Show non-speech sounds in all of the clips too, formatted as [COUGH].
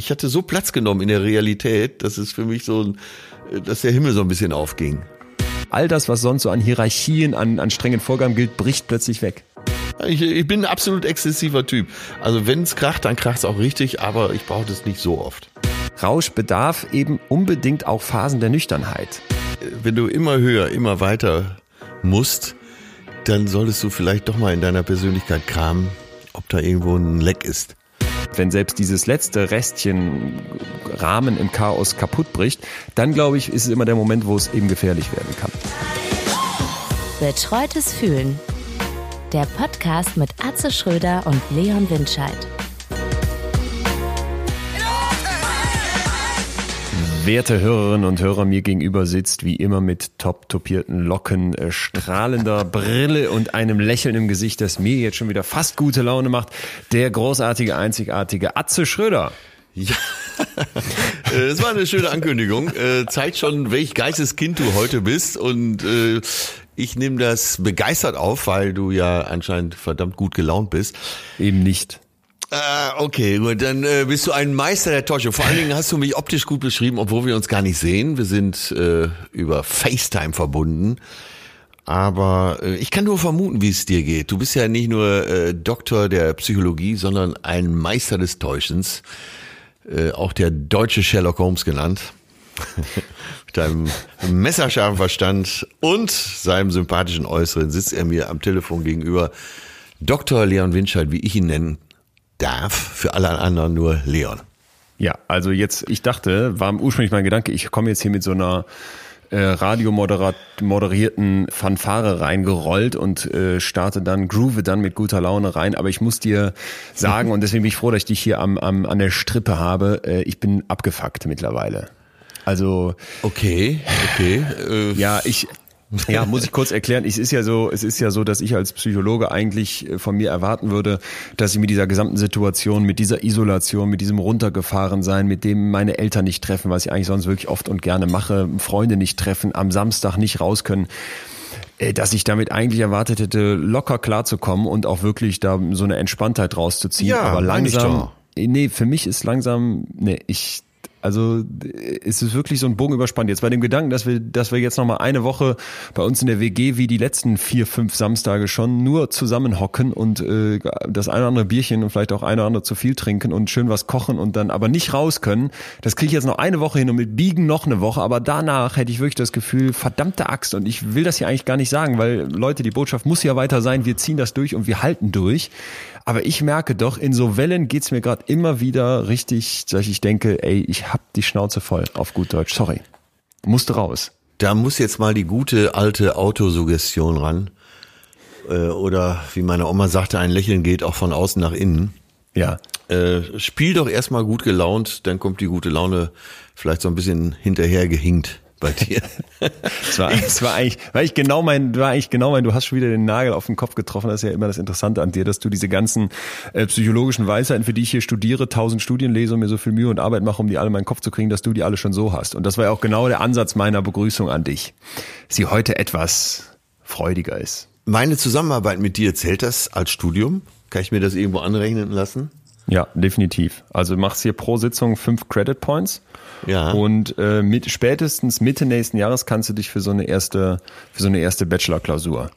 Ich hatte so Platz genommen in der Realität, dass es für mich so, dass der Himmel so ein bisschen aufging. All das, was sonst so an Hierarchien, an, an strengen Vorgaben gilt, bricht plötzlich weg. Ich, ich bin ein absolut exzessiver Typ. Also wenn es kracht, dann kracht es auch richtig, aber ich brauche das nicht so oft. Rausch bedarf eben unbedingt auch Phasen der Nüchternheit. Wenn du immer höher, immer weiter musst, dann solltest du vielleicht doch mal in deiner Persönlichkeit kramen, ob da irgendwo ein Leck ist. Wenn selbst dieses letzte Restchen Rahmen im Chaos kaputt bricht, dann glaube ich, ist es immer der Moment, wo es eben gefährlich werden kann. Betreutes Fühlen. Der Podcast mit Atze Schröder und Leon Windscheid. Werte Hörerinnen und Hörer, mir gegenüber sitzt wie immer mit top topierten Locken, äh, strahlender [LAUGHS] Brille und einem Lächeln im Gesicht, das mir jetzt schon wieder fast gute Laune macht, der großartige, einzigartige Atze Schröder. Ja, es war eine schöne Ankündigung. Äh, zeigt schon, welch Geisteskind du heute bist und äh, ich nehme das begeistert auf, weil du ja anscheinend verdammt gut gelaunt bist. Eben nicht. Ah, okay, gut, dann äh, bist du ein Meister der Täuschung. Vor allen Dingen hast du mich optisch gut beschrieben, obwohl wir uns gar nicht sehen. Wir sind äh, über FaceTime verbunden. Aber äh, ich kann nur vermuten, wie es dir geht. Du bist ja nicht nur äh, Doktor der Psychologie, sondern ein Meister des Täuschens. Äh, auch der deutsche Sherlock Holmes genannt. [LAUGHS] Mit deinem messerscharfen Verstand und seinem sympathischen Äußeren sitzt er mir am Telefon gegenüber. Dr. Leon Winscheid, wie ich ihn nennen darf, für alle anderen nur Leon. Ja, also jetzt, ich dachte, war ursprünglich mein Gedanke, ich komme jetzt hier mit so einer äh, radiomoderierten Fanfare reingerollt und äh, starte dann, groove dann mit guter Laune rein. Aber ich muss dir sagen, und deswegen bin ich froh, dass ich dich hier am, am, an der Strippe habe, äh, ich bin abgefuckt mittlerweile. Also okay, okay. Äh, ja, ich ja, muss ich kurz erklären. Es ist ja so, es ist ja so, dass ich als Psychologe eigentlich äh, von mir erwarten würde, dass ich mit dieser gesamten Situation, mit dieser Isolation, mit diesem runtergefahren sein, mit dem meine Eltern nicht treffen, was ich eigentlich sonst wirklich oft und gerne mache, Freunde nicht treffen, am Samstag nicht raus können, äh, dass ich damit eigentlich erwartet hätte, locker klarzukommen und auch wirklich da so eine Entspanntheit rauszuziehen. Ja, aber langsam, nee, für mich ist langsam, nee, ich also es ist wirklich so ein Bogen überspannt. Jetzt bei dem Gedanken, dass wir, dass wir jetzt noch mal eine Woche bei uns in der WG wie die letzten vier, fünf Samstage schon nur zusammenhocken und äh, das eine oder andere Bierchen und vielleicht auch eine oder andere zu viel trinken und schön was kochen und dann aber nicht raus können. Das kriege ich jetzt noch eine Woche hin und mit Biegen noch eine Woche. Aber danach hätte ich wirklich das Gefühl, verdammte Axt. Und ich will das hier eigentlich gar nicht sagen, weil Leute, die Botschaft muss ja weiter sein. Wir ziehen das durch und wir halten durch. Aber ich merke doch, in so Wellen geht's mir gerade immer wieder richtig, dass ich denke, ey, ich hab die Schnauze voll, auf gut Deutsch. Sorry. Musste raus. Da muss jetzt mal die gute alte Autosuggestion ran. Äh, oder wie meine Oma sagte, ein Lächeln geht auch von außen nach innen. Ja. Äh, spiel doch erstmal gut gelaunt, dann kommt die gute Laune vielleicht so ein bisschen hinterher gehinkt bei dir. Es war, es war eigentlich, war ich genau mein, war eigentlich genau mein, du hast schon wieder den Nagel auf den Kopf getroffen. Das ist ja immer das Interessante an dir, dass du diese ganzen äh, psychologischen Weisheiten, für die ich hier studiere, tausend Studien lese und mir so viel Mühe und Arbeit mache, um die alle in meinen Kopf zu kriegen, dass du die alle schon so hast. Und das war ja auch genau der Ansatz meiner Begrüßung an dich. Sie heute etwas freudiger ist. Meine Zusammenarbeit mit dir zählt das als Studium? Kann ich mir das irgendwo anrechnen lassen? Ja, definitiv. Also machst hier pro Sitzung fünf Credit Points. Ja. Und äh, mit, spätestens Mitte nächsten Jahres kannst du dich für so eine erste, für so eine erste Bachelor-Klausur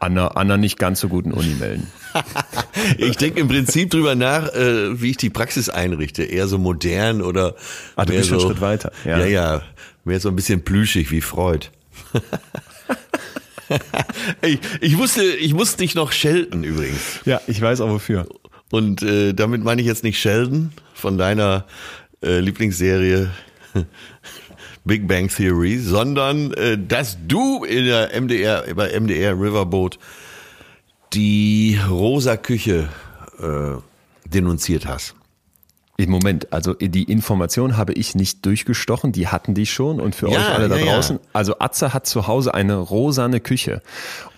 an einer, an einer nicht ganz so guten Uni melden. [LAUGHS] ich denke im Prinzip drüber nach, äh, wie ich die Praxis einrichte. Eher so modern oder Ah, du mehr bist so, einen Schritt weiter. Ja. ja, ja, mehr so ein bisschen plüschig wie Freud. [LAUGHS] ich, ich wusste, ich musste dich noch schelten übrigens. Ja, ich weiß auch wofür. Und äh, damit meine ich jetzt nicht Sheldon von deiner äh, Lieblingsserie [LAUGHS] Big Bang Theory, sondern äh, dass du in der MDR, bei MDR Riverboat die rosa Küche äh, denunziert hast. Im Moment, also die Information habe ich nicht durchgestochen, die hatten die schon und für Ja, euch alle da ja, ja. draußen. Also Atze hat zu Hause eine rosane Küche.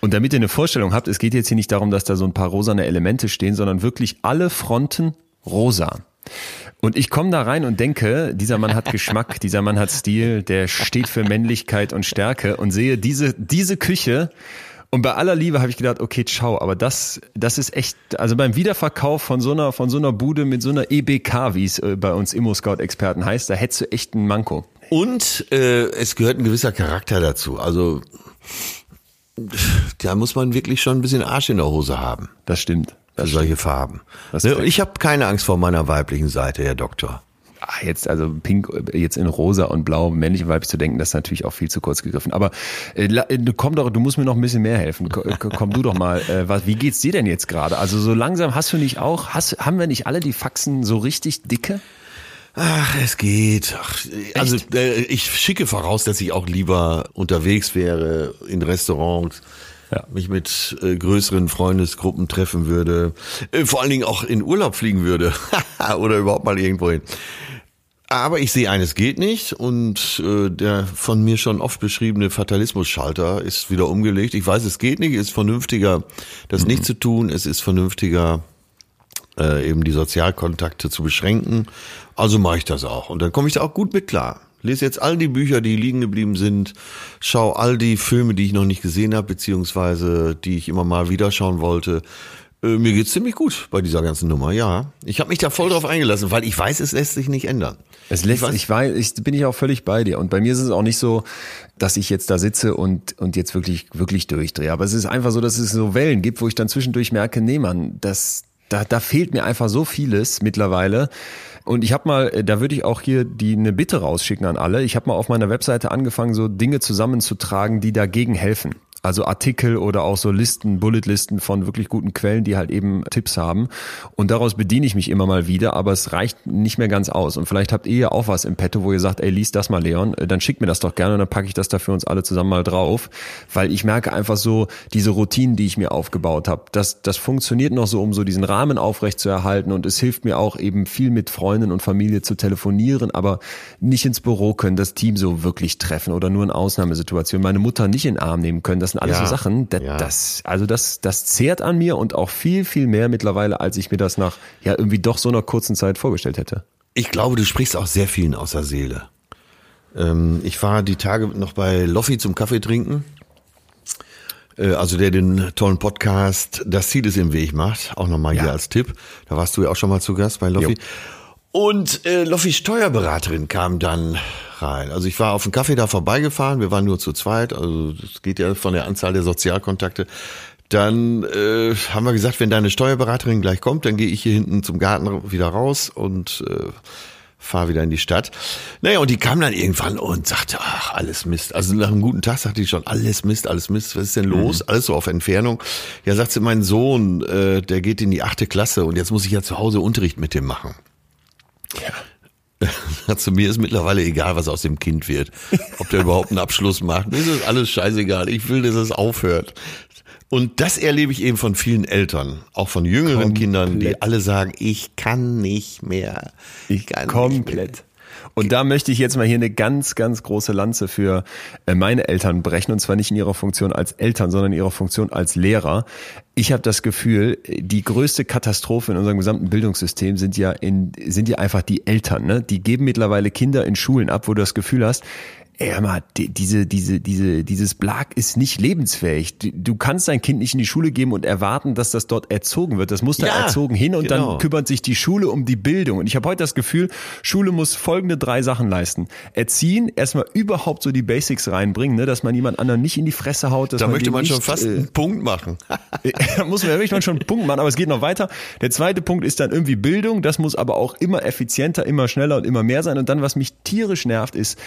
Und damit ihr eine Vorstellung habt, es geht jetzt hier nicht darum, dass da so ein paar rosane Elemente stehen, sondern wirklich alle Fronten rosa. Und ich komme da rein und denke, dieser Mann hat Geschmack, [LAUGHS] dieser Mann hat Stil, der steht für Männlichkeit und Stärke und sehe diese, diese Küche Und bei aller Liebe habe ich gedacht, okay, ciao, aber das, das ist echt, also beim Wiederverkauf von so einer, von so einer Bude mit so einer EBK, wie es äh, bei uns Immo-Scout-Experten heißt, da hättest du echt einen Manko. Und äh, es gehört ein gewisser Charakter dazu. Also da muss man wirklich schon ein bisschen Arsch in der Hose haben. Das stimmt. Für solche Farben. Ne, ich habe keine Angst vor meiner weiblichen Seite, Herr Doktor. Ah, jetzt also pink jetzt in rosa und blau männlich und weiblich zu denken, das ist natürlich auch viel zu kurz gegriffen. Aber äh, äh komm doch, du musst mir noch ein bisschen mehr helfen. Komm du doch mal. Äh, was, wie geht's dir denn jetzt gerade? Also so langsam hast du nicht auch, hast, haben wir nicht alle die Faxen so richtig dicke? Ach, es geht. Ach, also äh, ich schicke voraus, dass ich auch lieber unterwegs wäre in Restaurants. Ja. mich mit äh, größeren Freundesgruppen treffen würde, äh, vor allen Dingen auch in Urlaub fliegen würde [LAUGHS] oder überhaupt mal irgendwo hin. Aber ich sehe eines geht nicht und äh, der von mir schon oft beschriebene Fatalismus-Schalter ist wieder umgelegt. Ich weiß, es geht nicht, es ist vernünftiger, das mhm. nicht zu tun. Es ist vernünftiger, äh, eben die Sozialkontakte zu beschränken. Also mache ich das auch. Und dann komme ich da auch gut mit klar. Lese jetzt all die Bücher, die liegen geblieben sind, schau all die Filme, die ich noch nicht gesehen habe, beziehungsweise die ich immer mal wieder schauen wollte. Äh, mir geht's ziemlich gut bei dieser ganzen Nummer, ja. Ich habe mich da voll drauf eingelassen, weil ich weiß, es lässt sich nicht ändern. Es lässt, ich weiß, ich, weiß, ich bin ich auch völlig bei dir. Und bei mir ist es auch nicht so, dass ich jetzt da sitze und, und jetzt wirklich, wirklich durchdrehe. Aber es ist einfach so, dass es so Wellen gibt, wo ich dann zwischendurch merke, nee, man, das, da, da fehlt mir einfach so vieles mittlerweile. Und ich habe mal, da würde ich auch hier die eine Bitte rausschicken an alle. Ich habe mal auf meiner Webseite angefangen, so Dinge zusammenzutragen, die dagegen helfen. Also Artikel oder auch so Listen, Bulletlisten von wirklich guten Quellen, die halt eben Tipps haben. Und daraus bediene ich mich immer mal wieder, aber es reicht nicht mehr ganz aus. Und vielleicht habt ihr ja auch was im Petto, wo ihr sagt, ey, lies das mal, Leon, äh, dann schickt mir das doch gerne und dann packe ich das da für uns alle zusammen mal drauf. Weil ich merke einfach so, diese Routinen, die ich mir aufgebaut habe, das, das funktioniert noch so, um so diesen Rahmen aufrecht zu erhalten. Und es hilft mir auch eben viel mit Freunden und Familie zu telefonieren, aber nicht ins Büro können, das Team so wirklich treffen oder nur in Ausnahmesituationen. Meine Mutter nicht in den Arm nehmen können. Das sind alles ja, so Sachen, das, ja. das, also das, das zehrt an mir und auch viel, viel mehr mittlerweile, als ich mir das nach ja irgendwie doch so einer kurzen Zeit vorgestellt hätte. Ich glaube, du sprichst auch sehr vielen aus der Seele. Ähm, ich war die Tage noch bei Loffi zum Kaffee trinken. Äh, also der den tollen Podcast Das Ziel ist im Weg macht, auch nochmal ja. hier als Tipp. Da warst du ja auch schon mal zu Gast bei Loffi. Jo. Und äh, Loffis Steuerberaterin kam dann rein. Also ich war auf dem Kaffee da vorbeigefahren, wir waren nur zu zweit, also es geht ja von der Anzahl der Sozialkontakte. Dann äh, haben wir gesagt, wenn deine Steuerberaterin gleich kommt, dann gehe ich hier hinten zum Garten wieder raus und äh, fahre wieder in die Stadt. Naja, und die kam dann irgendwann und sagte, ach, alles Mist. Also nach einem guten Tag sagte die schon, alles Mist, alles Mist, was ist denn los? Mhm. Alles so auf Entfernung. Ja, sagt sie, mein Sohn, äh, der geht in die achte Klasse und jetzt muss ich ja zu Hause Unterricht mit dem machen. Ja. Zu [LAUGHS] mir ist mittlerweile egal, was aus dem Kind wird. Ob der überhaupt einen Abschluss macht. Mir ist das alles scheißegal. Ich will, dass es aufhört. Und das erlebe ich eben von vielen Eltern, auch von jüngeren komplett. Kindern, die alle sagen, ich kann nicht mehr. Ich kann komplett. Nicht mehr. Und da möchte ich jetzt mal hier eine ganz, ganz große Lanze für äh, meine Eltern brechen. Und zwar nicht in ihrer Funktion als Eltern, sondern in ihrer Funktion als Lehrer. Ich habe das Gefühl, die größte Katastrophe in unserem gesamten Bildungssystem sind ja in, sind ja einfach die Eltern. Ne? Die geben mittlerweile Kinder in Schulen ab, wo du das Gefühl hast, Ey, mal, diese, diese, diese, dieses Blag ist nicht lebensfähig. Du kannst dein Kind nicht in die Schule geben und erwarten, dass das dort erzogen wird. Das muss da ja, erzogen hin und genau. dann kümmert sich die Schule um die Bildung. Und ich habe heute das Gefühl, Schule muss folgende drei Sachen leisten. Erziehen, erstmal überhaupt so die Basics reinbringen, ne, dass man jemand anderen nicht in die Fresse haut. Dass da man möchte man nicht, schon fast äh, einen Punkt machen. [LAUGHS] da muss man ja wirklich schon einen Punkt machen, aber es geht noch weiter. Der zweite Punkt ist dann irgendwie Bildung. Das muss aber auch immer effizienter, immer schneller und immer mehr sein. Und dann, was mich tierisch nervt, ist,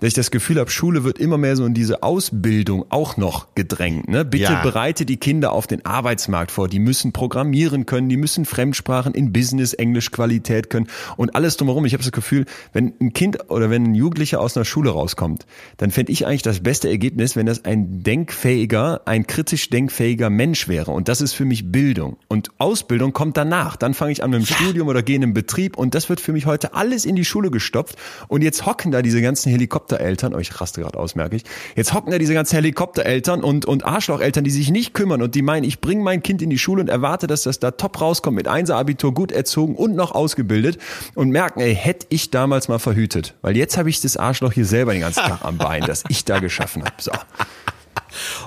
dass ich das Gefühl habe, Schule wird immer mehr so in diese Ausbildung auch noch gedrängt. Ne? Bitte ja. bereite die Kinder auf den Arbeitsmarkt vor. Die müssen programmieren können, die müssen Fremdsprachen in Business, Englisch Qualität können und alles drumherum. Ich habe das Gefühl, wenn ein Kind oder wenn ein Jugendlicher aus einer Schule rauskommt, dann fände ich eigentlich das beste Ergebnis, wenn das ein denkfähiger, ein kritisch denkfähiger Mensch wäre. Und das ist für mich Bildung. Und Ausbildung kommt danach. Dann fange ich an mit dem ja. Studium oder gehe in den Betrieb und das wird für mich heute alles in die Schule gestopft. Und jetzt hocken da diese ganzen Helikoptereltern, euch oh, raste gerade aus, merke ich. Jetzt hocken da diese ganzen Helikoptereltern und, und Arschlocheltern, die sich nicht kümmern und die meinen, ich bringe mein Kind in die Schule und erwarte, dass das da top rauskommt, mit Einser-Abitur, gut erzogen und noch ausgebildet und merken, ey, hätte ich damals mal verhütet. Weil jetzt habe ich das Arschloch hier selber den ganzen Tag am Bein, das ich da geschaffen habe. So.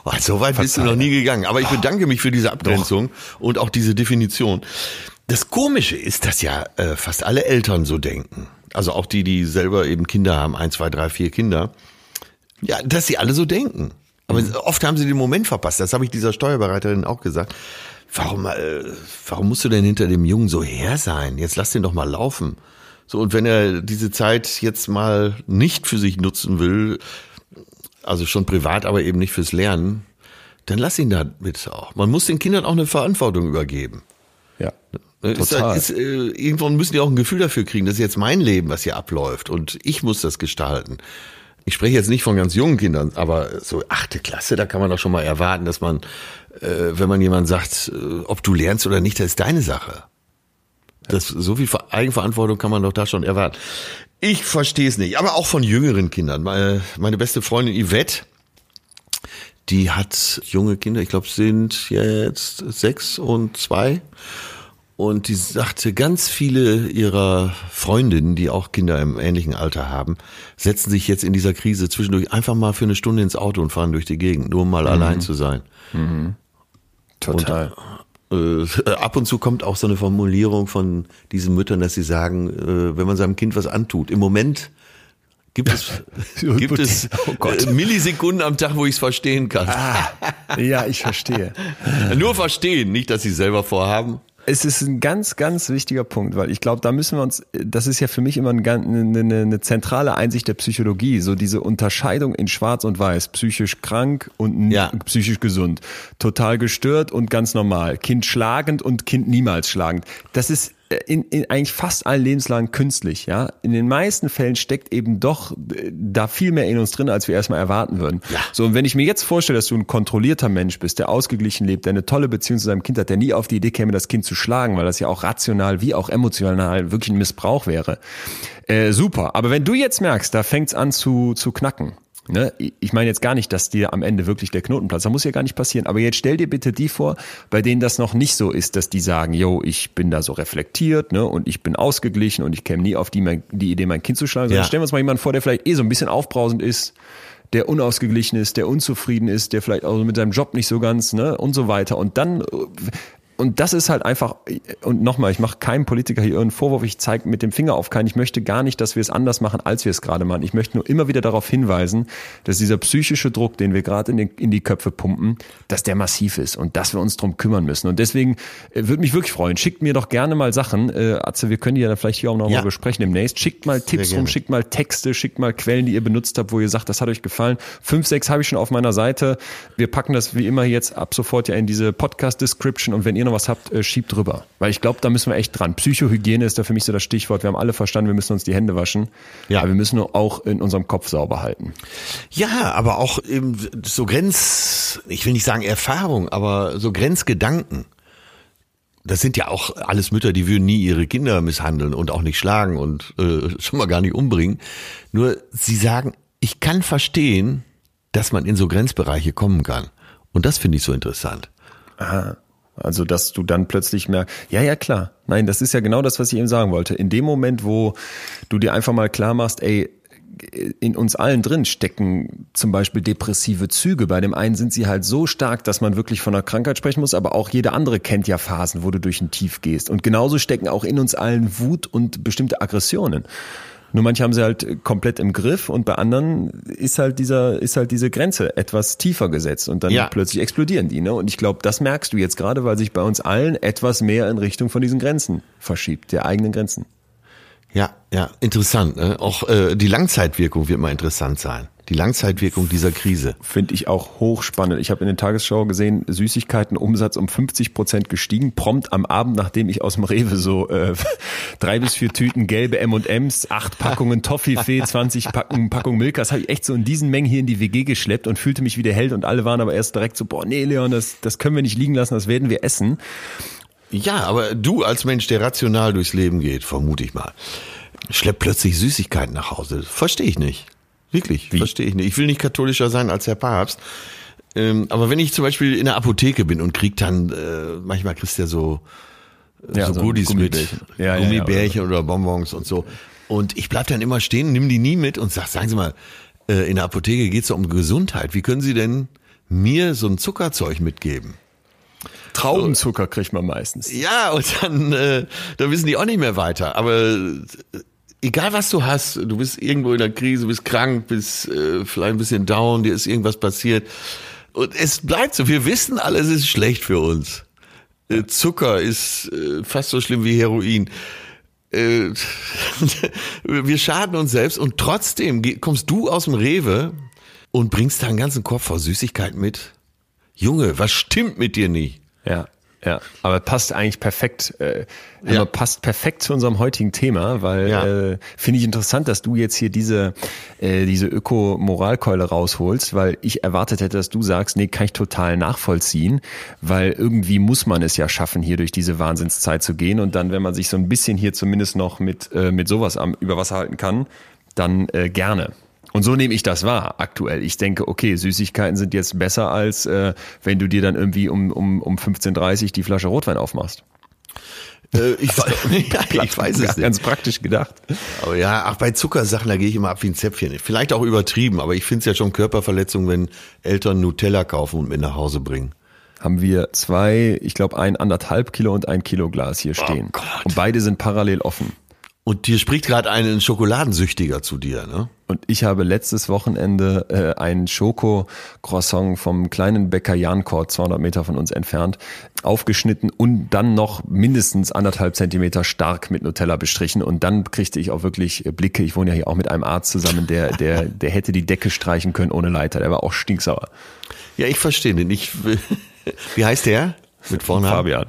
Oh, so weit bist du noch nie gegangen. Aber ich bedanke mich für diese Abgrenzung und auch diese Definition. Das Komische ist, dass ja äh, fast alle Eltern so denken. Also auch die, die selber eben Kinder haben, ein, zwei, drei, vier Kinder. Ja, dass sie alle so denken. Aber Mhm. oft haben sie den Moment verpasst. Das habe ich dieser Steuerberaterin auch gesagt. Warum, äh, warum musst du denn hinter dem Jungen so her sein? Jetzt lass den doch mal laufen. So, und wenn er diese Zeit jetzt mal nicht für sich nutzen will, also schon privat, aber eben nicht fürs Lernen, dann lass ihn damit auch. Man muss den Kindern auch eine Verantwortung übergeben. Ja. Ist, Total. ist, äh, irgendwann müssen die auch ein Gefühl dafür kriegen, das ist jetzt mein Leben, was hier abläuft und ich muss das gestalten. Ich spreche jetzt nicht von ganz jungen Kindern, aber so achte Klasse, da kann man doch schon mal erwarten, dass man, äh, wenn man jemand sagt, äh, ob du lernst oder nicht, das ist deine Sache. Das, so viel Ver- Eigenverantwortung kann man doch da schon erwarten. Ich verstehe es nicht, aber auch von jüngeren Kindern. Meine, meine beste Freundin Yvette, die hat junge Kinder, ich glaube, sind jetzt sechs und zwei. Und die sagte, ganz viele ihrer Freundinnen, die auch Kinder im ähnlichen Alter haben, setzen sich jetzt in dieser Krise zwischendurch einfach mal für eine Stunde ins Auto und fahren durch die Gegend, nur um mal allein zu sein. Total. Äh, ab und zu kommt auch so eine Formulierung von diesen Müttern, dass sie sagen, äh, wenn man seinem Kind was antut, im Moment gibt es, [LAUGHS] gibt es Oh Gott. äh, Millisekunden am Tag, wo ich es verstehen kann. ja, ich verstehe. [LAUGHS] Nur verstehen, nicht, dass sie selber vorhaben. Es ist ein ganz, ganz wichtiger Punkt, weil ich glaube, da müssen wir uns, das ist ja für mich immer ein, eine, eine, eine zentrale Einsicht der Psychologie, so diese Unterscheidung in Schwarz und Weiß, psychisch krank und Ja. psychisch gesund, total gestört und ganz normal, Kind schlagend und Kind niemals schlagend. Das ist in, in eigentlich fast allen Lebenslagen künstlich, ja. In den meisten Fällen steckt eben doch äh, da viel mehr in uns drin, als wir erstmal erwarten würden. Ja. So, und wenn ich mir jetzt vorstelle, dass du ein kontrollierter Mensch bist, der ausgeglichen lebt, der eine tolle Beziehung zu seinem Kind hat, der nie auf die Idee käme, das Kind zu schlagen, weil das ja auch rational wie auch emotional wirklich ein Missbrauch wäre. Äh, super. Aber wenn du jetzt merkst, da fängt's an zu, zu knacken, Ne? Ich meine jetzt gar nicht, dass dir am Ende wirklich der Knoten platzt. Das muss ja gar nicht passieren. Aber jetzt stell dir bitte die vor, bei denen das noch nicht so ist, dass die sagen, yo, ich bin da so reflektiert ne? und ich bin ausgeglichen und ich käme nie auf die, mein, die Idee, mein Kind zu schlagen. Sondern Ja. stellen wir uns mal jemanden vor, der vielleicht eh so ein bisschen aufbrausend ist, der unausgeglichen ist, der unzufrieden ist, der vielleicht auch mit seinem Job nicht so ganz ne? und so weiter. Und dann... Und das ist halt einfach, und nochmal, ich mache keinem Politiker hier irgendeinen Vorwurf, ich zeige mit dem Finger auf keinen. Ich möchte gar nicht, dass wir es anders machen, als wir es gerade machen. Ich möchte nur immer wieder darauf hinweisen, dass dieser psychische Druck, den wir gerade in, in die Köpfe pumpen, dass der massiv ist und dass wir uns drum kümmern müssen. Und deswegen äh, würde mich wirklich freuen, schickt mir doch gerne mal Sachen. Äh, Atze, wir können die ja dann vielleicht hier auch noch Ja. besprechen demnächst. Schickt mal Tipps rum, gerne. schickt mal Texte, schickt mal Quellen, die ihr benutzt habt, wo ihr sagt, das hat euch gefallen. Fünf, sechs habe ich schon auf meiner Seite. Wir packen das wie immer jetzt ab sofort ja in diese Podcast-Description und wenn ihr noch was habt, äh, schiebt drüber. Weil ich glaube, da müssen wir echt dran. Psychohygiene ist da für mich so das Stichwort. Wir haben alle verstanden, wir müssen uns die Hände waschen. Ja. Aber wir müssen nur auch in unserem Kopf sauber halten. Ja, aber auch eben so Grenz, ich will nicht sagen Erfahrung, aber so Grenzgedanken. Das sind ja auch alles Mütter, die würden nie ihre Kinder misshandeln und auch nicht schlagen und äh, schon mal gar nicht umbringen. Nur sie sagen, ich kann verstehen, dass man in so Grenzbereiche kommen kann. Und das finde ich so interessant. Also, dass du dann plötzlich merkst, ja, ja, klar. Nein, das ist ja genau das, was ich eben sagen wollte. In dem Moment, wo du dir einfach mal klar machst, ey, in uns allen drin stecken zum Beispiel depressive Züge. Bei dem einen sind sie halt so stark, dass man wirklich von einer Krankheit sprechen muss, aber auch jeder andere kennt ja Phasen, wo du durch ein Tief gehst. Und genauso stecken auch in uns allen Wut und bestimmte Aggressionen. Nur manche haben sie halt komplett im Griff und bei anderen ist halt dieser, ist halt diese Grenze etwas tiefer gesetzt und dann Ja. plötzlich explodieren die, ne? Und ich glaube, das merkst du jetzt gerade, weil sich bei uns allen etwas mehr in Richtung von diesen Grenzen verschiebt, der eigenen Grenzen. Ja, ja, interessant. Ne? Auch äh, die Langzeitwirkung wird mal interessant sein. Die Langzeitwirkung dieser Krise. Finde ich auch hochspannend. Ich habe in der Tagesschau gesehen, Süßigkeitenumsatz um 50 Prozent gestiegen, prompt am Abend, nachdem ich aus dem Rewe so äh, [LAUGHS] drei bis vier Tüten gelbe M&Ms, acht Packungen Toffifee, 20 Packungen Packung Milka, das habe ich echt so in diesen Mengen hier in die WG geschleppt und fühlte mich wie der Held und alle waren aber erst direkt so, boah, nee, Leon, das, das können wir nicht liegen lassen, das werden wir essen. Ja, aber du als Mensch, der rational durchs Leben geht, vermute ich mal, schleppt plötzlich Süßigkeiten nach Hause. Verstehe ich nicht. Wirklich, verstehe ich nicht. Ich will nicht katholischer sein als der Papst. Ähm, aber wenn ich zum Beispiel in der Apotheke bin und krieg dann, äh, manchmal kriegst du ja so, äh, Ja, so, so Goodies mit, Gummibärchen. Ja, ja, ja, Gummibärchen oder Bonbons und so. Und ich bleib dann immer stehen, nimm die nie mit und sag, sagen Sie mal, äh, in der Apotheke geht's doch um Gesundheit. Wie können Sie denn mir so ein Zuckerzeug mitgeben. Traubenzucker kriegt man meistens. Ja, und dann, äh, dann wissen die auch nicht mehr weiter. Aber äh, egal was du hast, du bist irgendwo in der Krise, bist krank, bist äh, vielleicht ein bisschen down, dir ist irgendwas passiert. Und es bleibt so, wir wissen alles ist schlecht für uns. Äh, Zucker ist äh, fast so schlimm wie Heroin. Äh, [LAUGHS] wir schaden uns selbst und trotzdem kommst du aus dem Rewe und bringst deinen ganzen Kopf vor Süßigkeiten mit. Junge, was stimmt mit dir nicht? Ja. Ja, aber passt eigentlich perfekt, äh, ja. passt perfekt zu unserem heutigen Thema, weil ja. äh, finde ich interessant, dass du jetzt hier diese äh, diese Öko-Moralkeule rausholst, weil ich erwartet hätte, dass du sagst, nee, kann ich total nachvollziehen, weil irgendwie muss man es ja schaffen, hier durch diese Wahnsinnszeit zu gehen und dann, wenn man sich so ein bisschen hier zumindest noch mit äh, mit sowas am über Wasser halten kann, dann äh, gerne. Und so nehme ich das wahr aktuell. Ich denke, okay, Süßigkeiten sind jetzt besser, als äh, wenn du dir dann irgendwie um, um, um 15.30 die Flasche Rotwein aufmachst. Äh, ich, also, [LAUGHS] ja, [LAUGHS] ich weiß es nicht. Ganz praktisch gedacht. Aber ja, auch bei Zuckersachen, da gehe ich immer ab wie ein Zäpfchen. Vielleicht auch übertrieben, aber ich finde es ja schon Körperverletzung, wenn Eltern Nutella kaufen und mit nach Hause bringen haben wir zwei, ich glaube ein anderthalb Kilo und ein Kilo Glas hier oh stehen. Oh und beide sind parallel offen. Und dir spricht gerade ein Schokoladensüchtiger zu dir, ne? Und ich habe letztes Wochenende äh, ein Schoko-Croissant vom kleinen Bäcker Jankort, 200 Meter von uns entfernt, aufgeschnitten und dann noch mindestens anderthalb Zentimeter stark mit Nutella bestrichen. Und dann kriegte ich auch wirklich Blicke. Ich wohne ja hier auch mit einem Arzt zusammen, der, der, der hätte die Decke streichen können ohne Leiter. Der war auch stinksauer. Ja, ich verstehe den. Ich, [LAUGHS] wie heißt der? Mit Vornamen? Fabian.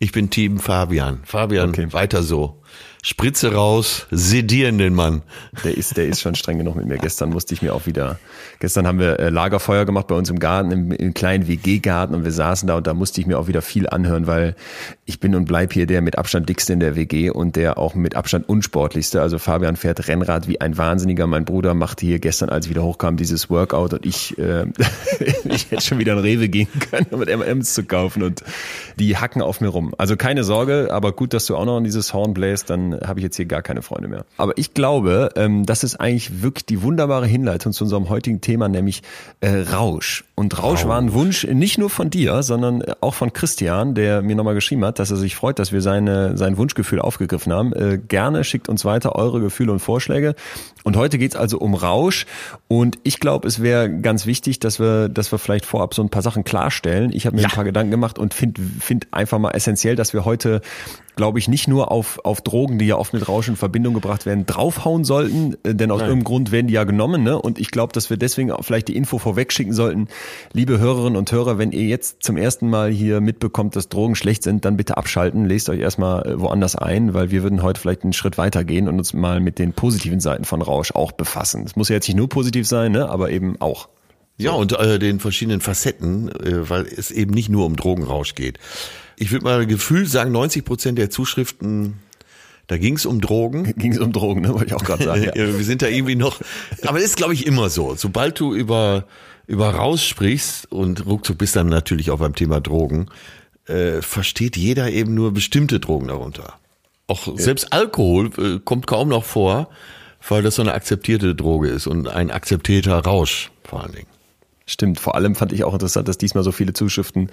Ich bin Team Fabian. Fabian, okay. weiter so. Spritze raus, sedieren den Mann. Der ist, der ist schon streng genug mit mir. Gestern musste ich mir auch wieder, gestern haben wir äh, Lagerfeuer gemacht bei uns im Garten, im, im kleinen WG-Garten und wir saßen da und da musste ich mir auch wieder viel anhören, weil ich bin und bleib hier der mit Abstand dickste in der WG und der auch mit Abstand unsportlichste. Also Fabian fährt Rennrad wie ein Wahnsinniger. Mein Bruder machte hier gestern, als wieder hochkam, dieses Workout und ich, äh, [LAUGHS] ich hätte schon wieder in Rewe gehen können, um mit M&M's zu kaufen und die hacken auf mir rum. Also keine Sorge, aber gut, dass du auch noch in dieses Horn bläst, dann habe ich jetzt hier gar keine Freunde mehr. Aber ich glaube, ähm, das ist eigentlich wirklich die wunderbare Hinleitung zu unserem heutigen Thema, nämlich äh, Rausch. Und Rausch, war ein Wunsch nicht nur von dir, sondern auch von Christian, der mir nochmal geschrieben hat, dass er sich freut, dass wir seine, sein Wunschgefühl aufgegriffen haben. Äh, gerne schickt uns weiter eure Gefühle und Vorschläge. Und heute geht's also um Rausch. Und ich glaube, es wäre ganz wichtig, dass wir, dass wir vielleicht vorab so ein paar Sachen klarstellen. Ich habe mir ja. ein paar Gedanken gemacht und finde find einfach mal essentiell, dass wir heute glaube ich, nicht nur auf, auf Drogen, die ja oft mit Rausch in Verbindung gebracht werden, draufhauen sollten, äh, denn aus Nein. irgendeinem Grund werden die ja genommen. Ne? Und ich glaube, dass wir deswegen auch vielleicht die Info vorwegschicken sollten, liebe Hörerinnen und Hörer, wenn ihr jetzt zum ersten Mal hier mitbekommt, dass Drogen schlecht sind, dann bitte abschalten, lest euch erstmal äh, woanders ein, weil wir würden heute vielleicht einen Schritt weiter gehen und uns mal mit den positiven Seiten von Rausch auch befassen. Es muss ja jetzt nicht nur positiv sein, ne? aber eben auch. Ja, und äh, den verschiedenen Facetten, äh, weil es eben nicht nur um Drogenrausch geht ich würde mal Gefühl sagen, 90 Prozent der Zuschriften da ging es um Drogen. [LAUGHS] Ging es um Drogen, ne? wollte ich auch gerade sagen. [LAUGHS] Ja. Wir sind da irgendwie noch. Aber das ist, glaube ich, immer so. Sobald du über, über raussprichst und ruckzuck bist dann natürlich auch beim Thema Drogen, äh, versteht jeder eben nur bestimmte Drogen darunter. Auch ja. selbst Alkohol äh, kommt kaum noch vor, weil das so eine akzeptierte Droge ist und ein akzeptierter Rausch vor allen Dingen. Stimmt, vor allem fand ich auch interessant, dass diesmal so viele Zuschriften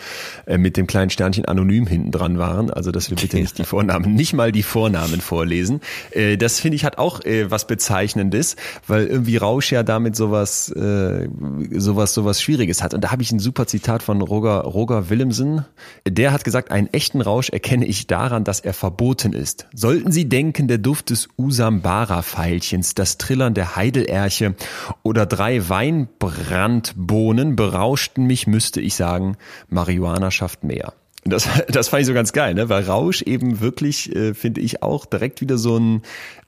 äh, mit dem kleinen Sternchen anonym hinten dran waren. Also, dass wir bitte [LAUGHS] nicht die Vornamen, nicht mal die Vornamen vorlesen. Äh, das finde ich hat auch äh, was Bezeichnendes, weil irgendwie Rausch ja damit sowas, sowas, sowas Schwieriges hat. Und da habe ich ein super Zitat von Roger, Roger Willemsen. Der hat gesagt, einen echten Rausch erkenne ich daran, dass er verboten ist. Sollten Sie denken, der Duft des Usambara-Pfeilchens, das Trillern der Heidelerche oder drei Weinbrandbohnen Bohnen berauschten mich, müsste ich sagen, Marihuana schafft mehr. Das, [LAUGHS] das fand ich so ganz geil, ne? weil Rausch eben wirklich, äh, finde ich, auch direkt wieder so ein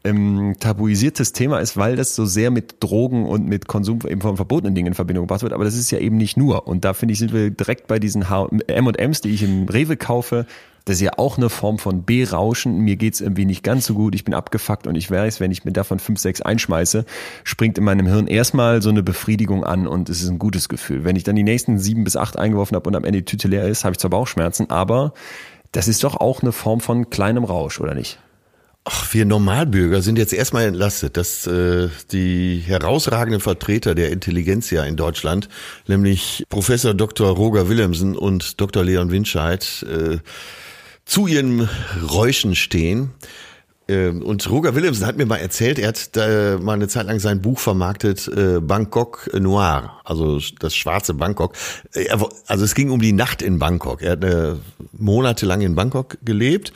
ähm, tabuisiertes Thema ist, weil das so sehr mit Drogen und mit Konsum eben von verbotenen Dingen in Verbindung gebracht wird. Aber das ist ja eben nicht nur. Und da finde ich, sind wir direkt bei diesen M&M's, die ich im Rewe kaufe, das ist ja auch eine Form von Berauschen. Mir geht's irgendwie nicht ganz so gut. Ich bin abgefuckt und ich weiß, wenn ich mir davon fünf, sechs einschmeiße, springt in meinem Hirn erstmal so eine Befriedigung an und es ist ein gutes Gefühl. Wenn ich dann die nächsten sieben bis acht eingeworfen habe und am Ende die Tüte leer ist, habe ich zwar Bauchschmerzen, aber das ist doch auch eine Form von kleinem Rausch, oder nicht? Ach, wir Normalbürger sind jetzt erstmal entlastet, dass äh, die herausragenden Vertreter der Intelligenzia in Deutschland, nämlich Professor Dr. Roger Willemsen und Dr. Leon Winscheid, äh, zu ihren Räuschen stehen. Ähm, und Roger Willemsen hat mir mal erzählt, er hat da mal eine Zeit lang sein Buch vermarktet, äh, Bangkok Noir, also das schwarze Bangkok. Äh, also es ging um die Nacht in Bangkok. Er hat äh, monatelang in Bangkok gelebt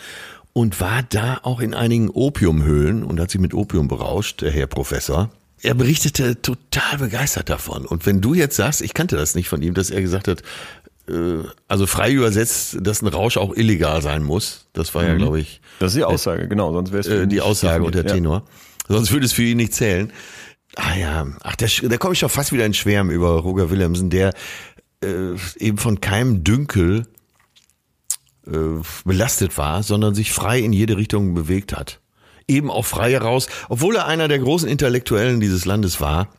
und war da auch in einigen Opiumhöhlen und hat sich mit Opium berauscht, der Herr Professor. Er berichtete total begeistert davon. Und wenn du jetzt sagst, ich kannte das nicht von ihm, dass er gesagt hat, äh, also frei übersetzt, dass ein Rausch auch illegal sein muss. Das war mhm. ja, glaube ich. Das ist die Aussage, genau. Sonst wäre es äh, die Aussage und der Tenor. Ja. Sonst würde es für ihn nicht zählen. Ah ja, ach, da, da komme ich doch fast wieder in Schwärmen über Roger Willemsen, der äh, eben von keinem Dünkel belastet war, sondern sich frei in jede Richtung bewegt hat. Eben auch frei heraus, obwohl er einer der großen Intellektuellen dieses Landes war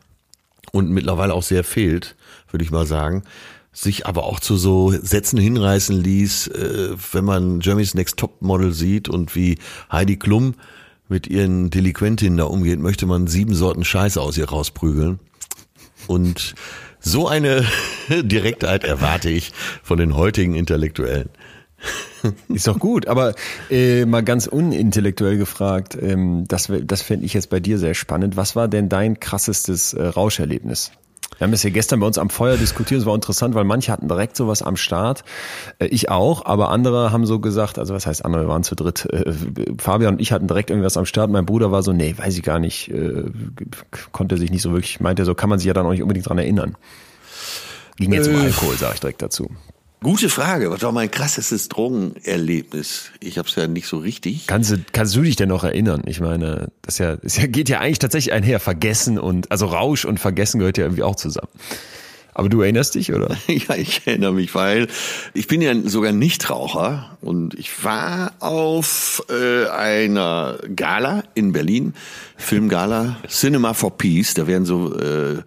und mittlerweile auch sehr fehlt, würde ich mal sagen, sich aber auch zu so Sätzen hinreißen ließ, äh, wenn man Jeremy's Next Top Model sieht und wie Heidi Klum mit ihren Delinquentinnen da umgeht, möchte man sieben Sorten Scheiße aus ihr rausprügeln. Und so eine [LAUGHS] Direktheit erwarte ich von den heutigen Intellektuellen. [LAUGHS] Ist doch gut, aber äh, mal ganz unintellektuell gefragt, ähm, das, das fände ich jetzt bei dir sehr spannend. Was war denn dein krassestes äh, Rauscherlebnis? Wir haben es ja gestern bei uns am Feuer diskutiert, es war interessant, weil manche hatten direkt sowas am Start. Äh, ich auch, aber andere haben so gesagt, also was heißt andere, wir waren zu dritt. Äh, Fabian und ich hatten direkt irgendwas am Start. Mein Bruder war so, nee, weiß ich gar nicht, äh, konnte sich nicht so wirklich, meinte so, kann man sich ja dann auch nicht unbedingt dran erinnern. Ging jetzt um Alkohol, sage ich direkt dazu. Gute Frage. Was war mein krassestes Drogenerlebnis? Ich habe es ja nicht so richtig. Kannst du, kannst du dich denn noch erinnern? Ich meine, das ja, ja geht ja eigentlich tatsächlich einher. Vergessen und also Rausch und Vergessen gehört ja irgendwie auch zusammen. Aber du erinnerst dich, oder? [LAUGHS] ja, ich erinnere mich, weil ich bin ja sogar Nichtraucher und ich war auf äh, einer Gala in Berlin, Filmgala, Cinema for Peace. Da werden so äh,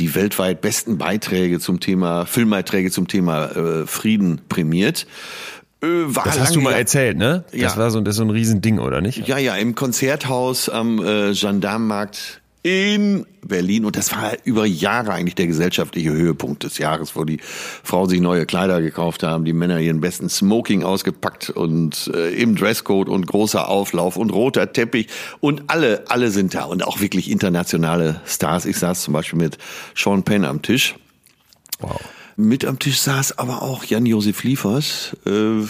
die weltweit besten Beiträge zum Thema, Filmbeiträge zum Thema äh, Frieden prämiert. Äh, das hast du mal erzählt, ne? Das ja. war so, das ist so ein Riesending, oder nicht? Ja, ja, im Konzerthaus am äh, Gendarmenmarkt in Berlin und das war über Jahre eigentlich der gesellschaftliche Höhepunkt des Jahres, wo die Frauen sich neue Kleider gekauft haben, die Männer ihren besten Smoking ausgepackt und äh, im Dresscode und großer Auflauf und roter Teppich und alle, alle sind da und auch wirklich internationale Stars. Ich saß zum Beispiel mit Sean Penn am Tisch. Wow. Mit am Tisch saß aber auch Jan-Josef Liefers, äh,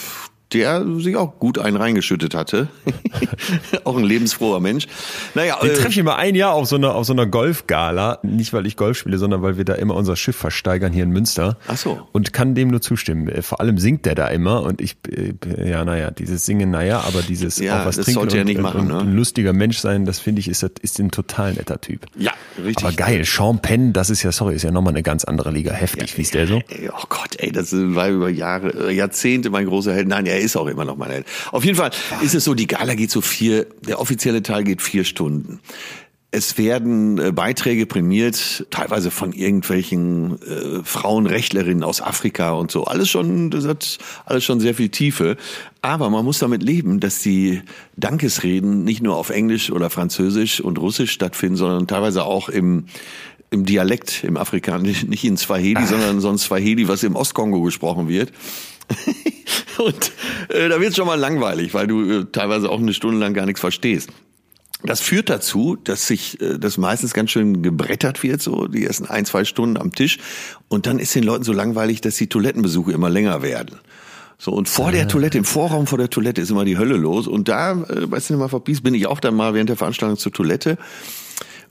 der sich auch gut einen reingeschüttet hatte. [LAUGHS] [LAUGHS] auch ein lebensfroher Mensch. Naja, Den äh, treffe ich mal ein Jahr auf so einer, auf so einer Golfgala. Nicht, weil ich Golf spiele, sondern weil wir da immer unser Schiff versteigern hier in Münster. Ach so. Und kann dem nur zustimmen. Äh, vor allem singt der da immer und ich, äh, ja, naja, dieses Singen, naja, aber dieses ja, auch was das trinken sollte und, nicht machen, ne? ein lustiger Mensch sein, das finde ich, ist, ist ein total netter Typ. Ja, richtig. Aber geil, Sean Penn, das ist ja, sorry, ist ja nochmal eine ganz andere Liga. Heftig, ja, wie ist der so? Ey, oh Gott, ey, das war über Jahre, Jahrzehnte mein großer Held. Nein, er ist auch immer noch mein Held. Auf jeden Fall ist es so, die Gala geht so vier, der offizielle Teil geht vier Stunden. Es werden äh, Beiträge prämiert, teilweise von irgendwelchen äh, Frauenrechtlerinnen aus Afrika und so. Alles schon, das hat alles schon sehr viel Tiefe. Aber man muss damit leben, dass die Dankesreden nicht nur auf Englisch oder Französisch und Russisch stattfinden, sondern teilweise auch im im Dialekt, im Afrikanischen, nicht in Swahili, sondern so ein Swahili, was im Ostkongo gesprochen wird. [LAUGHS] und äh, da wird es schon mal langweilig, weil du äh, teilweise auch eine Stunde lang gar nichts verstehst. Das führt dazu, dass sich äh, das meistens ganz schön gebrettert wird, so die ersten ein, zwei Stunden am Tisch. Und dann ist den Leuten so langweilig, dass die Toilettenbesuche immer länger werden. So, und vor der Toilette, im Vorraum vor der Toilette ist immer die Hölle los. Und da, äh, bei Cinema for Peace, bin ich auch dann mal während der Veranstaltung zur Toilette.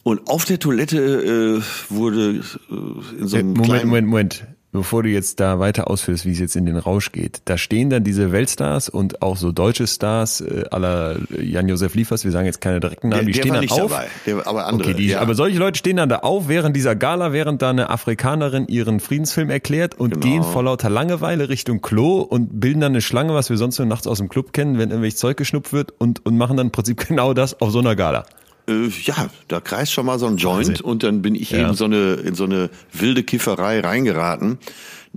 Und auf der Toilette äh, wurde äh, in so einem Moment, Moment, Moment bevor du jetzt da weiter ausführst, wie es jetzt in den Rausch geht, da stehen dann diese Weltstars und auch so deutsche Stars äh, aller Jan-Josef Liefers, wir sagen jetzt keine direkten Namen, der, die stehen dann auf. Dabei, der, aber andere, okay, die, ja. aber solche Leute stehen dann da auf während dieser Gala, während da eine Afrikanerin ihren Friedensfilm erklärt und genau. gehen vor lauter Langeweile Richtung Klo und bilden dann eine Schlange, was wir sonst nur nachts aus dem Club kennen, wenn irgendwelches Zeug geschnupft wird und, und machen dann im Prinzip [LAUGHS] genau das auf so einer Gala. Äh, ja, da kreist schon mal so ein Joint also, und dann bin ich ja. eben so eine, in so eine wilde Kifferei reingeraten,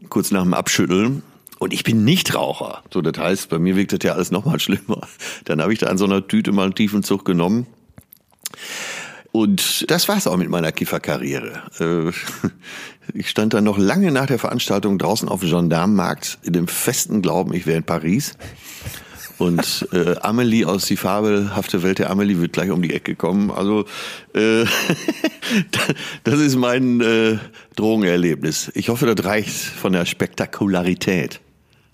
kurz nach dem Abschütteln. Und ich bin nicht Raucher. So, das heißt, bei mir wirkt das ja alles nochmal [LAUGHS] schlimmer. Dann habe ich da an so einer Tüte mal einen tiefen Zug genommen. Und das war's auch mit meiner Kifferkarriere. Äh, [LAUGHS] ich stand dann noch lange nach der Veranstaltung draußen auf dem Gendarmenmarkt in dem festen Glauben, ich wäre in Paris. Und äh, Amelie aus die fabelhafte Welt der Amelie wird gleich um die Ecke kommen. Also äh, [LAUGHS] das ist mein äh, Drogenerlebnis. Ich hoffe, das reicht von der Spektakularität.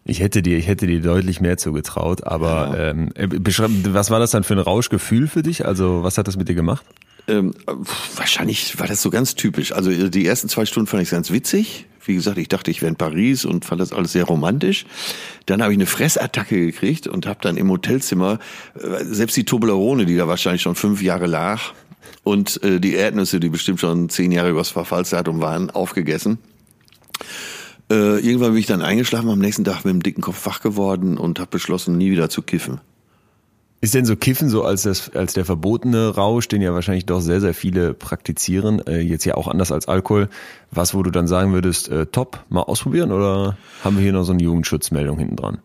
Ich hätte dir, ich hätte dir deutlich mehr zugetraut, aber ja. ähm, was war das dann für ein Rauschgefühl für dich? Also was hat das mit dir gemacht? Ähm, wahrscheinlich war das so ganz typisch. Also die ersten zwei Stunden fand ich ganz witzig. Wie gesagt, ich dachte, ich wäre in Paris und fand das alles sehr romantisch. Dann habe ich eine Fressattacke gekriegt und habe dann im Hotelzimmer äh, selbst die Toblerone, die da wahrscheinlich schon fünf Jahre lag, und äh, die Erdnüsse, die bestimmt schon zehn Jahre übers Verfallsdatum waren, aufgegessen. Äh, irgendwann bin ich dann eingeschlafen, am nächsten Tag mit dem dicken Kopf wach geworden und habe beschlossen, nie wieder zu kiffen. Ist denn so Kiffen so als, das, als der verbotene Rausch, den ja wahrscheinlich doch sehr, sehr viele praktizieren, äh, jetzt ja auch anders als Alkohol, was, wo du dann sagen würdest, äh, top, mal ausprobieren oder haben wir hier noch so eine Jugendschutzmeldung hinten dran?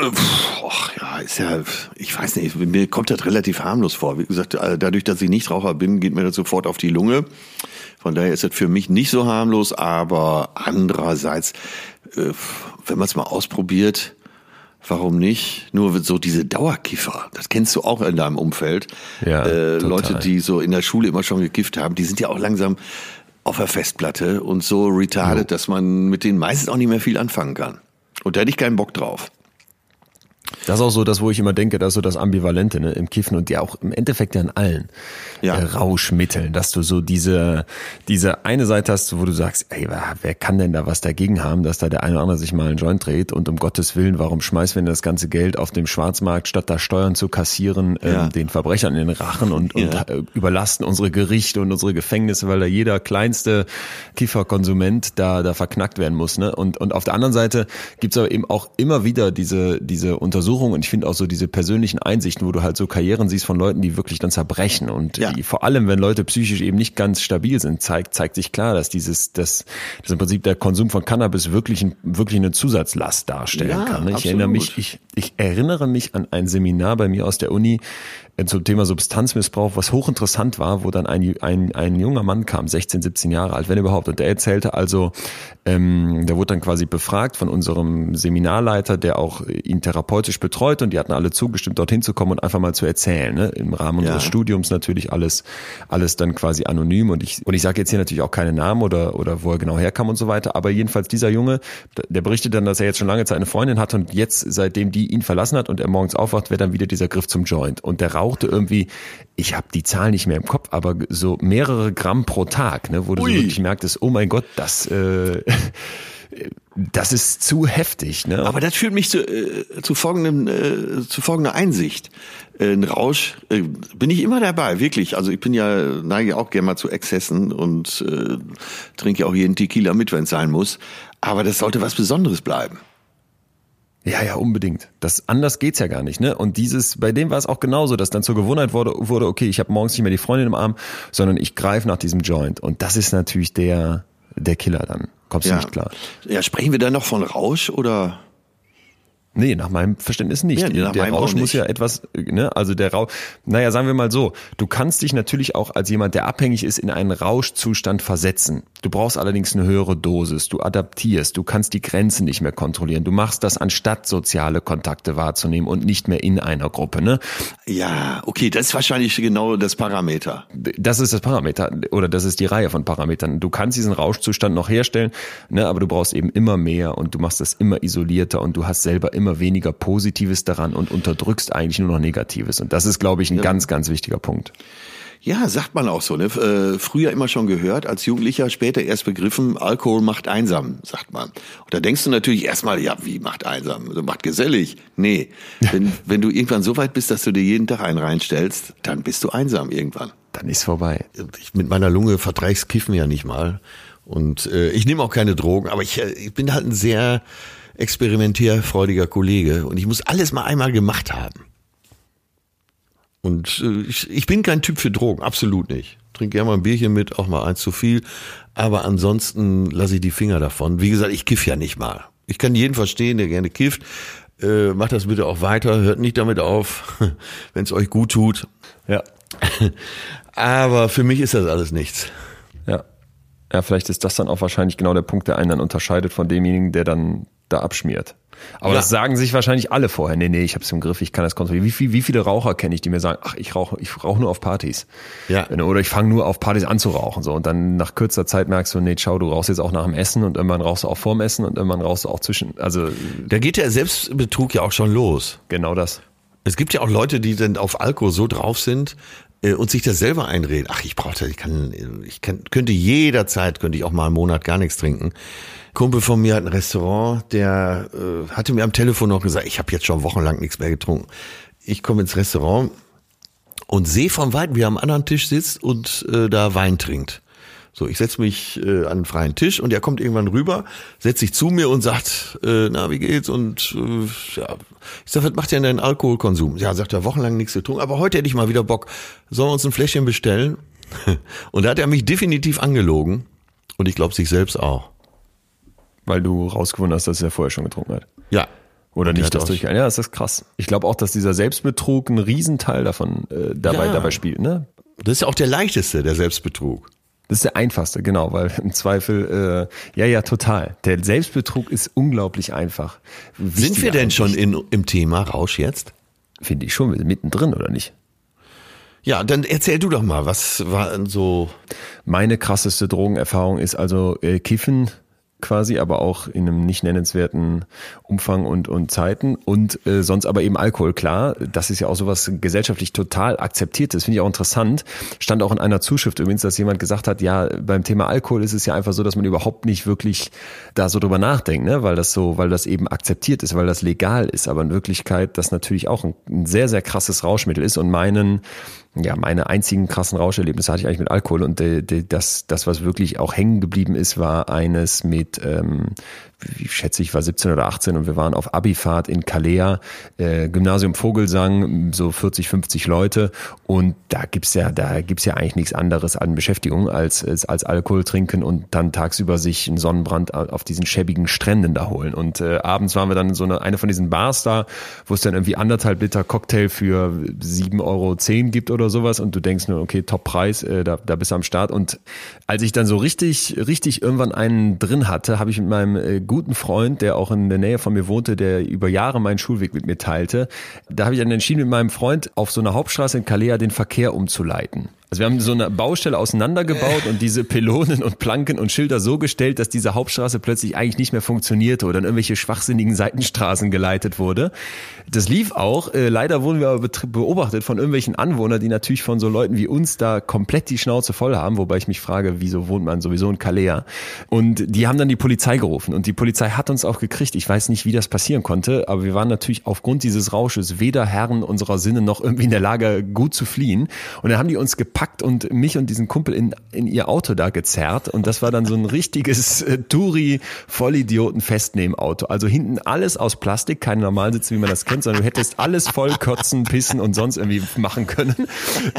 Ach ja, ist ja, ich weiß nicht, mir kommt das relativ harmlos vor. Wie gesagt, äh, dadurch, dass ich nicht Raucher bin, geht mir das sofort auf die Lunge. Von daher ist das für mich nicht so harmlos, aber andererseits, äh, wenn man es mal ausprobiert, Warum nicht? Nur so diese Dauerkiffer, das kennst du auch in deinem Umfeld. Ja, äh, Leute, die so in der Schule immer schon gekifft haben, die sind ja auch langsam auf der Festplatte und so retarded, jo. dass man mit denen meistens auch nicht mehr viel anfangen kann. Und da hätte ich keinen Bock drauf. Das ist auch so das, wo ich immer denke, dass so das Ambivalente ne, im Kiffen und ja auch im Endeffekt ja in allen ja. Äh, Rauschmitteln, dass du so diese, diese eine Seite hast, wo du sagst, ey, wer kann denn da was dagegen haben, dass da der eine oder andere sich mal einen Joint dreht und um Gottes Willen, warum schmeißt wir denn das ganze Geld auf dem Schwarzmarkt, statt da Steuern zu kassieren, ähm, ja. ähm, den Verbrechern in den Rachen und, ja. und äh, überlasten unsere Gerichte und unsere Gefängnisse, weil da jeder kleinste Kifferkonsument da, da verknackt werden muss. Ne? Und, und auf der anderen Seite gibt's aber eben auch immer wieder diese, diese Untersuchungen und ich finde auch so diese persönlichen Einsichten, wo du halt so Karrieren siehst von Leuten, die wirklich dann zerbrechen und ja. die, vor allem, wenn Leute psychisch eben nicht ganz stabil sind, zeigt, zeigt sich klar, dass dieses, das, das im Prinzip der Konsum von Cannabis wirklich, ein, wirklich eine Zusatzlast darstellen ja, kann. Ne? Ich absolut. erinnere mich, ich, ich erinnere mich an ein Seminar bei mir aus der Uni, zum Thema Substanzmissbrauch, was hochinteressant war, wo dann ein, ein, ein junger Mann kam, 16, 17 Jahre alt, wenn überhaupt, und der erzählte also, ähm, der wurde dann quasi befragt von unserem Seminarleiter, der auch ihn therapeutisch betreut und die hatten alle zugestimmt, dorthin zu kommen und einfach mal zu erzählen, ne? im Rahmen unseres ja. Studiums natürlich alles, alles dann quasi anonym und ich, und ich sage jetzt hier natürlich auch keine Namen oder, oder wo er genau herkam und so weiter, aber jedenfalls dieser Junge, der berichtet dann, dass er jetzt schon lange Zeit eine Freundin hat und jetzt, seitdem die ihn verlassen hat und er morgens aufwacht, wäre dann wieder dieser Griff zum Joint und der rauchte irgendwie, ich habe die Zahl nicht mehr im Kopf, aber so mehrere Gramm pro Tag, ne, wo du so wirklich merktest, oh mein Gott, das äh, das ist zu heftig. Ne? Aber das führt mich zu, äh, zu, folgendem, äh, zu folgender Einsicht. Äh, ein Rausch äh, bin ich immer dabei, wirklich. Also ich bin ja, neige auch gerne mal zu Exzessen und äh, trinke auch jeden Tequila mit, wenn es sein muss. Aber das sollte was Besonderes bleiben. Ja, ja, unbedingt. Das anders geht's ja gar nicht, ne? Und dieses, bei dem war es auch genauso, dass dann zur Gewohnheit wurde, wurde okay, ich habe morgens nicht mehr die Freundin im Arm, sondern ich greife nach diesem Joint. Und das ist natürlich der, der Killer dann. Kommst ja. du nicht klar. Ja, sprechen wir da noch von Rausch oder? Nee, nach meinem Verständnis nicht. Ja, der Rausch muss ja etwas, ne, also der Rausch, naja, sagen wir mal so, du kannst dich natürlich auch als jemand, der abhängig ist, in einen Rauschzustand versetzen. Du brauchst allerdings eine höhere Dosis, du adaptierst, du kannst die Grenzen nicht mehr kontrollieren. Du machst das anstatt soziale Kontakte wahrzunehmen und nicht mehr in einer Gruppe, ne? Ja, okay, das ist wahrscheinlich genau das Parameter. Das ist das Parameter oder das ist die Reihe von Parametern. Du kannst diesen Rauschzustand noch herstellen, ne, aber du brauchst eben immer mehr und du machst das immer isolierter und du hast selber immer weniger Positives daran und unterdrückst eigentlich nur noch Negatives. Und das ist, glaube ich, ein ja. ganz, ganz wichtiger Punkt. Ja, sagt man auch so. Ne? Äh, früher immer schon gehört, als Jugendlicher, später erst begriffen, Alkohol macht einsam, sagt man. Und da denkst du natürlich erstmal, ja, wie macht einsam? Also macht gesellig. Nee, [LAUGHS] wenn, wenn du irgendwann so weit bist, dass du dir jeden Tag einen reinstellst, dann bist du einsam irgendwann. Dann ist vorbei. Ich mit meiner Lunge verträg's Kiffen ja nicht mal. Und äh, ich nehme auch keine Drogen, aber ich, äh, ich bin halt ein sehr experimentierfreudiger Kollege und ich muss alles mal einmal gemacht haben. Und äh, ich, ich bin kein Typ für Drogen, absolut nicht. Trink gerne mal ein Bierchen mit, auch mal eins zu viel. Aber ansonsten lasse ich die Finger davon. Wie gesagt, ich kiff ja nicht mal. Ich kann jeden verstehen, der gerne kifft. Äh, macht das bitte auch weiter, hört nicht damit auf, [LAUGHS] wenn es euch gut tut. Ja. [LAUGHS] Aber für mich ist das alles nichts. Ja. Vielleicht ist das dann auch wahrscheinlich genau der Punkt, der einen dann unterscheidet von demjenigen, der dann da abschmiert. Aber Ja. das sagen sich wahrscheinlich alle vorher. Nee, nee, ich hab's im Griff, ich kann das kontrollieren. Wie, viel, wie viele Raucher kenne ich, die mir sagen, ach, ich rauche ich rauch nur auf Partys. Ja. Oder ich fange nur auf Partys an zu rauchen. So. Und dann nach kürzer Zeit merkst du, nee, ciao, du rauchst jetzt auch nach dem Essen und irgendwann rauchst du auch vorm Essen und irgendwann rauchst du auch zwischen. Also Da geht der Selbstbetrug ja auch schon los. genau das. Es gibt ja auch Leute, die dann auf Alkohol so drauf sind und sich das selber einreden. Ach, ich brauche das, ich kann, ich kann, könnte jederzeit, könnte ich auch mal einen Monat gar nichts trinken. Kumpel von mir hat ein Restaurant, der äh, hatte mir am Telefon noch gesagt, ich habe jetzt schon wochenlang nichts mehr getrunken. Ich komme ins Restaurant und sehe von weitem, wie er am anderen Tisch sitzt und äh, da Wein trinkt. So, ich setze mich äh, an einen freien Tisch und er kommt irgendwann rüber, setzt sich zu mir und sagt, äh, na, wie geht's? Und äh, ja, ich sag, was macht denn dein Alkoholkonsum? Ja, sagt er, wochenlang nichts getrunken, aber heute hätte ich mal wieder Bock. Sollen wir uns ein Fläschchen bestellen? [LAUGHS] Und da hat er mich definitiv angelogen und ich glaube sich selbst auch. Weil du rausgefunden hast, dass er vorher schon getrunken hat. Ja. Oder er nicht das durchgehalten. Ja, das ist krass. Ich glaube auch, dass dieser Selbstbetrug einen Riesenteil davon äh, dabei, Ja. dabei spielt. Ne? Das ist ja auch der leichteste, der Selbstbetrug. Das ist der einfachste, genau, weil im Zweifel, äh, ja, ja, total. Der Selbstbetrug ist unglaublich einfach. Sind Wichtiger wir denn schon in, im Thema Rausch jetzt? Finde ich schon, wir sind mittendrin, oder nicht? Ja, dann erzähl du doch mal, was war so Meine krasseste Drogenerfahrung ist also äh, Kiffen quasi, aber auch in einem nicht nennenswerten Umfang und, und Zeiten und äh, sonst aber eben Alkohol, klar. Das ist ja auch sowas gesellschaftlich total akzeptiertes, finde ich auch interessant. Stand auch in einer Zuschrift übrigens, dass jemand gesagt hat, ja, beim Thema Alkohol ist es ja einfach so, dass man überhaupt nicht wirklich da so drüber nachdenkt, ne? weil das so, weil das eben akzeptiert ist, weil das legal ist, aber in Wirklichkeit das natürlich auch ein, ein sehr, sehr krasses Rauschmittel ist und meinen ja, meine einzigen krassen Rauscherlebnisse hatte ich eigentlich mit Alkohol und äh, das, das, was wirklich auch hängen geblieben ist, war eines mit, ähm, wie schätze ich, war 17 oder 18 und wir waren auf Abifahrt in Kalea, äh, Gymnasium Vogelsang, so 40, 50 Leute. Und da gibt's ja, da gibt's ja eigentlich nichts anderes an Beschäftigung als, als, als Alkohol trinken und dann tagsüber sich einen Sonnenbrand auf diesen schäbigen Stränden da holen. Und äh, abends waren wir dann in so eine, eine von diesen Bars da, wo es dann irgendwie anderthalb Liter Cocktail für 7,10 Euro gibt oder sowas. Und du denkst nur, okay, Top-Preis, äh, da, da bist du am Start. Und als ich dann so richtig, richtig irgendwann einen drin hatte, habe ich mit meinem äh, guten Freund, der auch in der Nähe von mir wohnte, der über Jahre meinen Schulweg mit mir teilte, da habe ich dann entschieden, mit meinem Freund auf so einer Hauptstraße in Kalea den Verkehr umzuleiten. Also wir haben so eine Baustelle auseinandergebaut und diese Pylonen und Planken und Schilder so gestellt, dass diese Hauptstraße plötzlich eigentlich nicht mehr funktionierte oder in irgendwelche schwachsinnigen Seitenstraßen geleitet wurde. Das lief auch. Äh, leider wurden wir aber beobachtet von irgendwelchen Anwohnern, die natürlich von so Leuten wie uns da komplett die Schnauze voll haben, wobei ich mich frage, wieso wohnt man sowieso in Kalea? Und die haben dann die Polizei gerufen und die Polizei hat uns auch gekriegt. Ich weiß nicht, wie das passieren konnte, aber wir waren natürlich aufgrund dieses Rausches weder Herren unserer Sinne noch irgendwie in der Lage, gut zu fliehen. Und dann haben die uns gepackt und mich und diesen Kumpel in, in ihr Auto da gezerrt. Und das war dann so ein richtiges [LAUGHS] äh, Touri-Vollidioten-Festnehmauto. Also hinten alles aus Plastik, kein Normalsitz, wie man das kennt, sondern du hättest alles voll kotzen, pissen und sonst irgendwie machen können.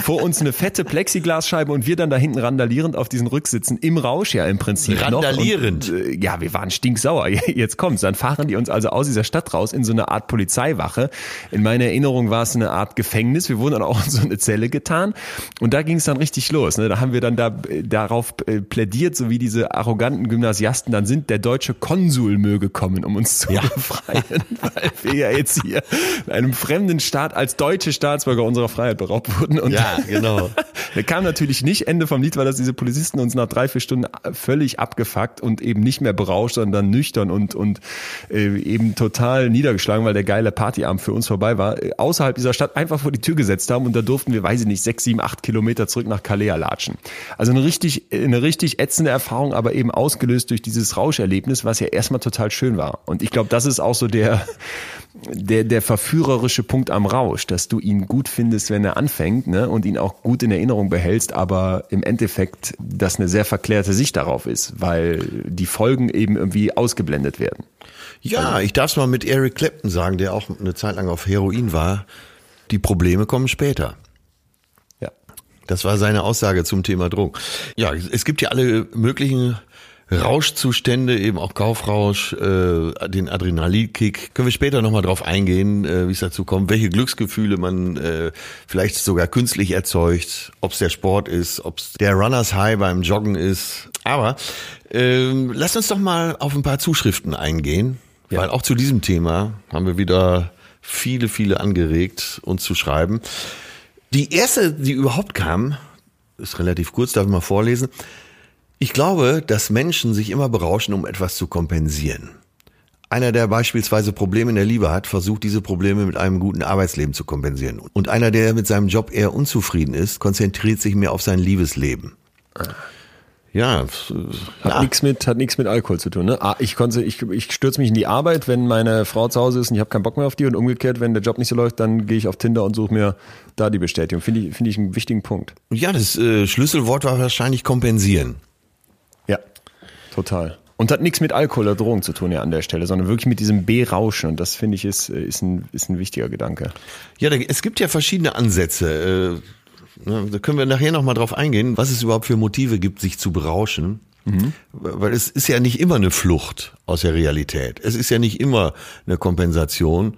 Vor uns eine fette Plexiglasscheibe und wir dann da hinten randalierend auf diesen Rücksitzen im Rausch ja im Prinzip. Randalierend? Und, äh, ja, wir waren stinksauer. [LAUGHS] Jetzt kommt's. Dann fahren die uns also aus dieser Stadt raus in so eine Art Polizeiwache. In meiner Erinnerung war es eine Art Gefängnis. Wir wurden dann auch in so eine Zelle getan. Und da ging es dann richtig los. Ne? Da haben wir dann da äh, darauf äh, plädiert, so wie diese arroganten Gymnasiasten dann sind, der deutsche Konsul möge kommen, um uns zu befreien. [LAUGHS] Weil wir ja jetzt hier in einem fremden Staat als deutsche Staatsbürger unserer Freiheit beraubt wurden. Und Ja, genau. [LAUGHS] der kam natürlich nicht. Ende vom Lied war, dass diese Polizisten uns nach drei, vier Stunden völlig abgefuckt und eben nicht mehr berauscht, sondern nüchtern und, und äh, eben total niedergeschlagen, weil der geile Partyabend für uns vorbei war, äh, außerhalb dieser Stadt einfach vor die Tür gesetzt haben und da durften wir, weiß ich nicht, sechs, sieben, acht Kilometer zurück nach Kalea latschen. Also eine richtig, eine richtig ätzende Erfahrung, aber eben ausgelöst durch dieses Rauscherlebnis, was ja erstmal total schön war. Und ich glaube, das ist auch so der, der, der verführerische Punkt am Rausch, dass du ihn gut findest, wenn er anfängt, ne, und ihn auch gut in Erinnerung behältst, aber im Endeffekt das eine sehr verklärte Sicht darauf ist, weil die Folgen eben irgendwie ausgeblendet werden. Ja, ich darf es mal mit Eric Clapton sagen, der auch eine Zeit lang auf Heroin war. Die Probleme kommen später. Das war seine Aussage zum Thema Drogen. Ja, es gibt ja alle möglichen Rauschzustände, eben auch Kaufrausch, äh, den Adrenalinkick. Können wir später nochmal drauf eingehen, äh, wie es dazu kommt, welche Glücksgefühle man äh, vielleicht sogar künstlich erzeugt, ob es der Sport ist, ob es der Runners High beim Joggen ist. Aber äh, lasst uns doch mal auf ein paar Zuschriften eingehen, ja. weil auch zu diesem Thema haben wir wieder viele, viele angeregt, uns zu schreiben. Die erste, die überhaupt kam, ist relativ kurz, darf ich mal vorlesen. Ich glaube, dass Menschen sich immer berauschen, um etwas zu kompensieren. Einer, der beispielsweise Probleme in der Liebe hat, versucht diese Probleme mit einem guten Arbeitsleben zu kompensieren. Und einer, der mit seinem Job eher unzufrieden ist, konzentriert sich mehr auf sein Liebesleben. Ja, hat ja. nichts mit hat nichts mit Alkohol zu tun. Ne? Ah, ich konnte ich ich stürze mich in die Arbeit, wenn meine Frau zu Hause ist und ich habe keinen Bock mehr auf die und umgekehrt, wenn der Job nicht so läuft, dann gehe ich auf Tinder und suche mir da die Bestätigung. Finde ich finde ich einen wichtigen Punkt. Ja, das äh, Schlüsselwort war wahrscheinlich kompensieren. Ja, total. Und hat nichts mit Alkohol oder Drogen zu tun ja an der Stelle, sondern wirklich mit diesem B-Rauschen. Und das finde ich ist, äh, ist, ein, ist ein wichtiger Gedanke. Ja, es gibt ja verschiedene Ansätze. Äh da können wir nachher nochmal drauf eingehen, was es überhaupt für Motive gibt, sich zu berauschen. Mhm. Weil es ist ja nicht immer eine Flucht aus der Realität. Es ist ja nicht immer eine Kompensation.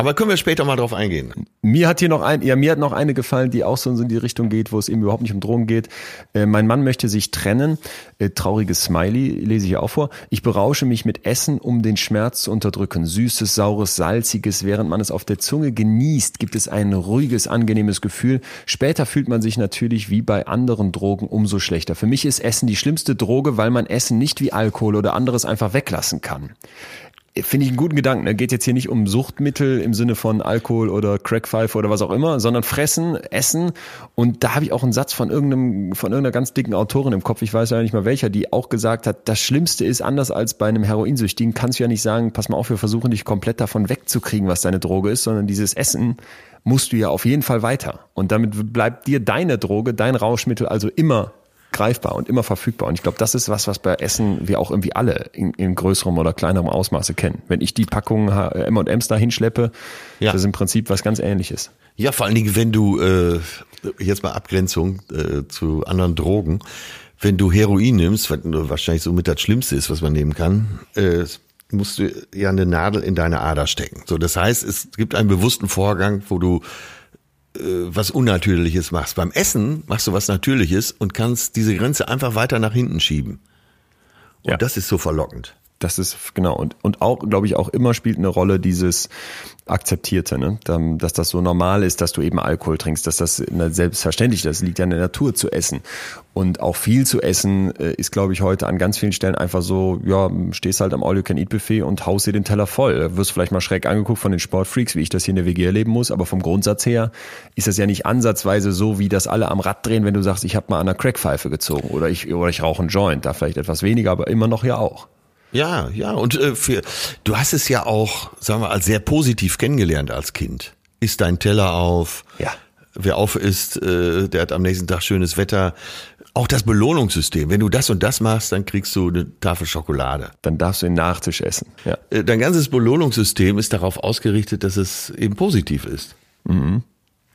Aber können wir später mal drauf eingehen. Mir hat hier noch ein, ja, mir hat noch eine gefallen, die auch so in die Richtung geht, wo es eben überhaupt nicht um Drogen geht. Äh, mein Mann möchte sich trennen. Äh, trauriges Smiley, lese ich hier auch vor. Ich berausche mich mit Essen, um den Schmerz zu unterdrücken. Süßes, saures, salziges. Während man es auf der Zunge genießt, gibt es ein ruhiges, angenehmes Gefühl. Später fühlt man sich natürlich wie bei anderen Drogen umso schlechter. Für mich ist Essen die schlimmste Droge, weil man Essen nicht wie Alkohol oder anderes einfach weglassen kann finde ich einen guten Gedanken. Er geht jetzt hier nicht um Suchtmittel im Sinne von Alkohol oder Crackpfeife oder was auch immer, sondern fressen, essen. Und da habe ich auch einen Satz von irgendeinem, von irgendeiner ganz dicken Autorin im Kopf, ich weiß ja nicht mal welcher, die auch gesagt hat, das Schlimmste ist, anders als bei einem Heroinsüchtigen, kannst du ja nicht sagen, pass mal auf, wir versuchen dich komplett davon wegzukriegen, was deine Droge ist, sondern dieses Essen musst du ja auf jeden Fall weiter. Und damit bleibt dir deine Droge, dein Rauschmittel also immer greifbar und immer verfügbar. Und ich glaube, das ist was, was bei Essen wir auch irgendwie alle in, in größerem oder kleinerem Ausmaße kennen. Wenn ich die Packungen M&M's da hinschleppe, ja. das ist im Prinzip was ganz ähnliches. Ja, vor allen Dingen, wenn du, äh, jetzt mal Abgrenzung äh, zu anderen Drogen, wenn du Heroin nimmst, was wahrscheinlich so mit das Schlimmste ist, was man nehmen kann, äh, musst du ja eine Nadel in deine Ader stecken. So, das heißt, es gibt einen bewussten Vorgang, wo du äh, was Unnatürliches machst. Beim Essen machst du was Natürliches und kannst diese Grenze einfach weiter nach hinten schieben. Und ja. das ist so verlockend. Das ist genau und und auch glaube ich auch immer spielt eine Rolle dieses akzeptierte, ne? dass das so normal ist, dass du eben Alkohol trinkst, dass das selbstverständlich, das liegt ja in der Natur zu essen und auch viel zu essen äh, ist glaube ich heute an ganz vielen Stellen einfach so, ja stehst halt am All You Can Eat Buffet und haust dir den Teller voll, wirst vielleicht mal schräg angeguckt von den Sportfreaks, wie ich das hier in der WG erleben muss, aber vom Grundsatz her ist das ja nicht ansatzweise so, wie das alle am Rad drehen, wenn du sagst, ich habe mal an einer Crackpfeife gezogen oder ich oder ich rauche einen Joint, da vielleicht etwas weniger, aber immer noch ja auch. Ja, ja, und äh, für, du hast es ja auch, sagen wir, als sehr positiv kennengelernt als Kind. Isst dein Teller auf. Ja. Wer auf isst, äh, der hat am nächsten Tag schönes Wetter. Auch das Belohnungssystem. Wenn du das und das machst, dann kriegst du eine Tafel Schokolade. Dann darfst du den Nachtisch essen. Ja. Äh, dein ganzes Belohnungssystem ist darauf ausgerichtet, dass es eben positiv ist. Mhm.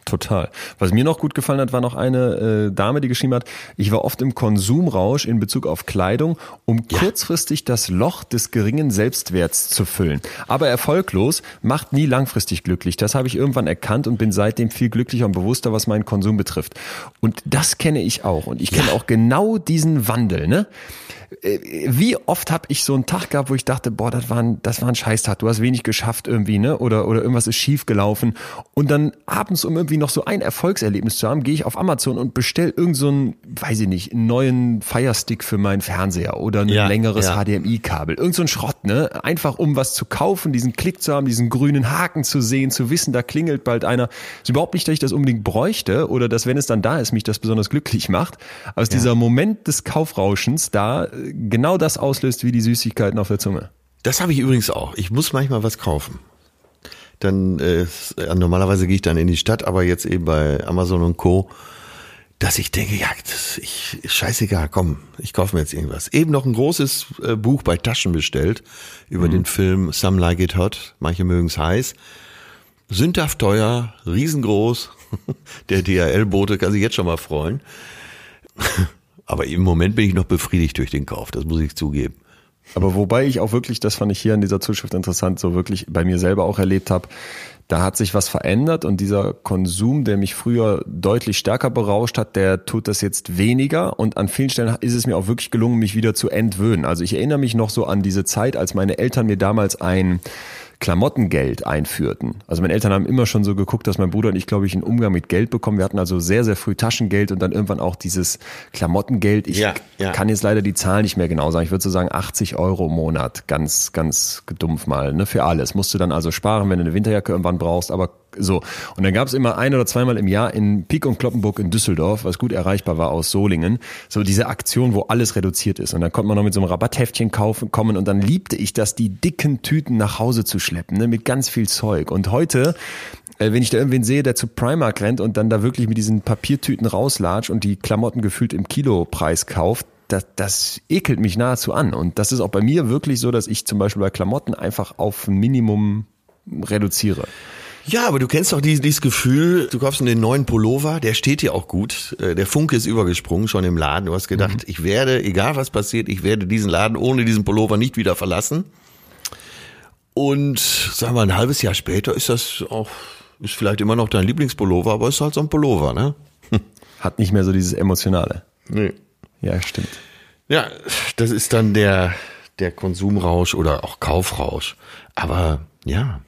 Total. Was mir noch gut gefallen hat, war noch eine äh, Dame, die geschrieben hat, ich war oft im Konsumrausch in Bezug auf Kleidung, um ja. kurzfristig das Loch des geringen Selbstwerts zu füllen. Aber erfolglos, macht nie langfristig glücklich. Das habe ich irgendwann erkannt und bin seitdem viel glücklicher und bewusster, was meinen Konsum betrifft. Und das kenne ich auch. Und ich kenne ja. auch genau diesen Wandel. Ne? Äh, wie oft habe ich so einen Tag gehabt, wo ich dachte, boah, das war ein, das war ein Scheißtag, du hast wenig geschafft irgendwie, ne? Oder, oder irgendwas ist schief gelaufen. Und dann abends, um irgendwie noch so ein Erfolgserlebnis zu haben, gehe ich auf Amazon und bestell irgend so einen, weiß ich nicht, einen neuen Firestick für meinen Fernseher oder ein ja, längeres ja. HDMI-Kabel. Irgend so ein Schrott, ne? Einfach um was zu kaufen, diesen Klick zu haben, diesen grünen Haken zu sehen, zu wissen, da klingelt bald einer. Ist überhaupt nicht, dass ich das unbedingt bräuchte oder dass, wenn es dann da ist, mich das besonders glücklich macht. Aus ja. dieser Moment des Kaufrauschens da genau das auslöst wie die Süßigkeiten auf der Zunge. Das habe ich übrigens auch. Ich muss manchmal was kaufen. Dann äh, normalerweise gehe ich dann in die Stadt, aber jetzt eben bei Amazon und Co. Dass ich denke, ja, das, ich scheißegal, komm, ich kaufe mir jetzt irgendwas. Eben noch ein großes äh, Buch bei Taschen bestellt über mhm. den Film Some Like It Hot. Manche mögen es heiß. Sündhaft teuer, riesengroß. [LAUGHS] Der DHL-Bote kann sich jetzt schon mal freuen. [LAUGHS] Aber im Moment bin ich noch befriedigt durch den Kauf, das muss ich zugeben. Aber wobei ich auch wirklich, das fand ich hier in dieser Zuschrift interessant, so wirklich bei mir selber auch erlebt habe, da hat sich was verändert und dieser Konsum, der mich früher deutlich stärker berauscht hat, der tut das jetzt weniger und an vielen Stellen ist es mir auch wirklich gelungen, mich wieder zu entwöhnen. Also ich erinnere mich noch so an diese Zeit, als meine Eltern mir damals ein Klamottengeld einführten. Also meine Eltern haben immer schon so geguckt, dass mein Bruder und ich, glaube ich, einen Umgang mit Geld bekommen. Wir hatten also sehr, sehr früh Taschengeld und dann irgendwann auch dieses Klamottengeld. Ich ja, ja. kann jetzt leider die Zahl nicht mehr genau sagen. Ich würde so sagen 80 Euro im Monat. Ganz, ganz dumpf mal, ne, für alles. Musst du dann also sparen, wenn du eine Winterjacke irgendwann brauchst, aber so. Und dann gab es immer ein oder zweimal im Jahr in Pik und Kloppenburg in Düsseldorf, was gut erreichbar war aus Solingen, so diese Aktion, wo alles reduziert ist. Und dann konnte man noch mit so einem Rabatthäftchen kaufen, kommen und dann liebte ich das, die dicken Tüten nach Hause zu schleppen, ne, mit ganz viel Zeug. Und heute äh, wenn ich da irgendwen sehe, der zu Primark rennt und dann da wirklich mit diesen Papiertüten rauslatscht und die Klamotten gefühlt im Kilopreis kauft, das, das ekelt mich nahezu an. Und das ist auch bei mir wirklich so, dass ich zum Beispiel bei Klamotten einfach auf ein Minimum reduziere. Ja, aber du kennst doch dieses, dieses Gefühl, du kaufst den neuen Pullover, der steht dir auch gut. Äh, der Funke ist übergesprungen schon im Laden. Du hast gedacht, mhm. ich werde, egal was passiert, ich werde diesen Laden ohne diesen Pullover nicht wieder verlassen. Und sagen wir, ein halbes Jahr später ist das auch, ist vielleicht immer noch dein Lieblingspullover, aber ist halt so ein Pullover, ne? [LAUGHS] Hat nicht mehr so dieses Emotionale. Nee. Ja, stimmt. Ja, das ist dann der, der Konsumrausch oder auch Kaufrausch. Aber ja,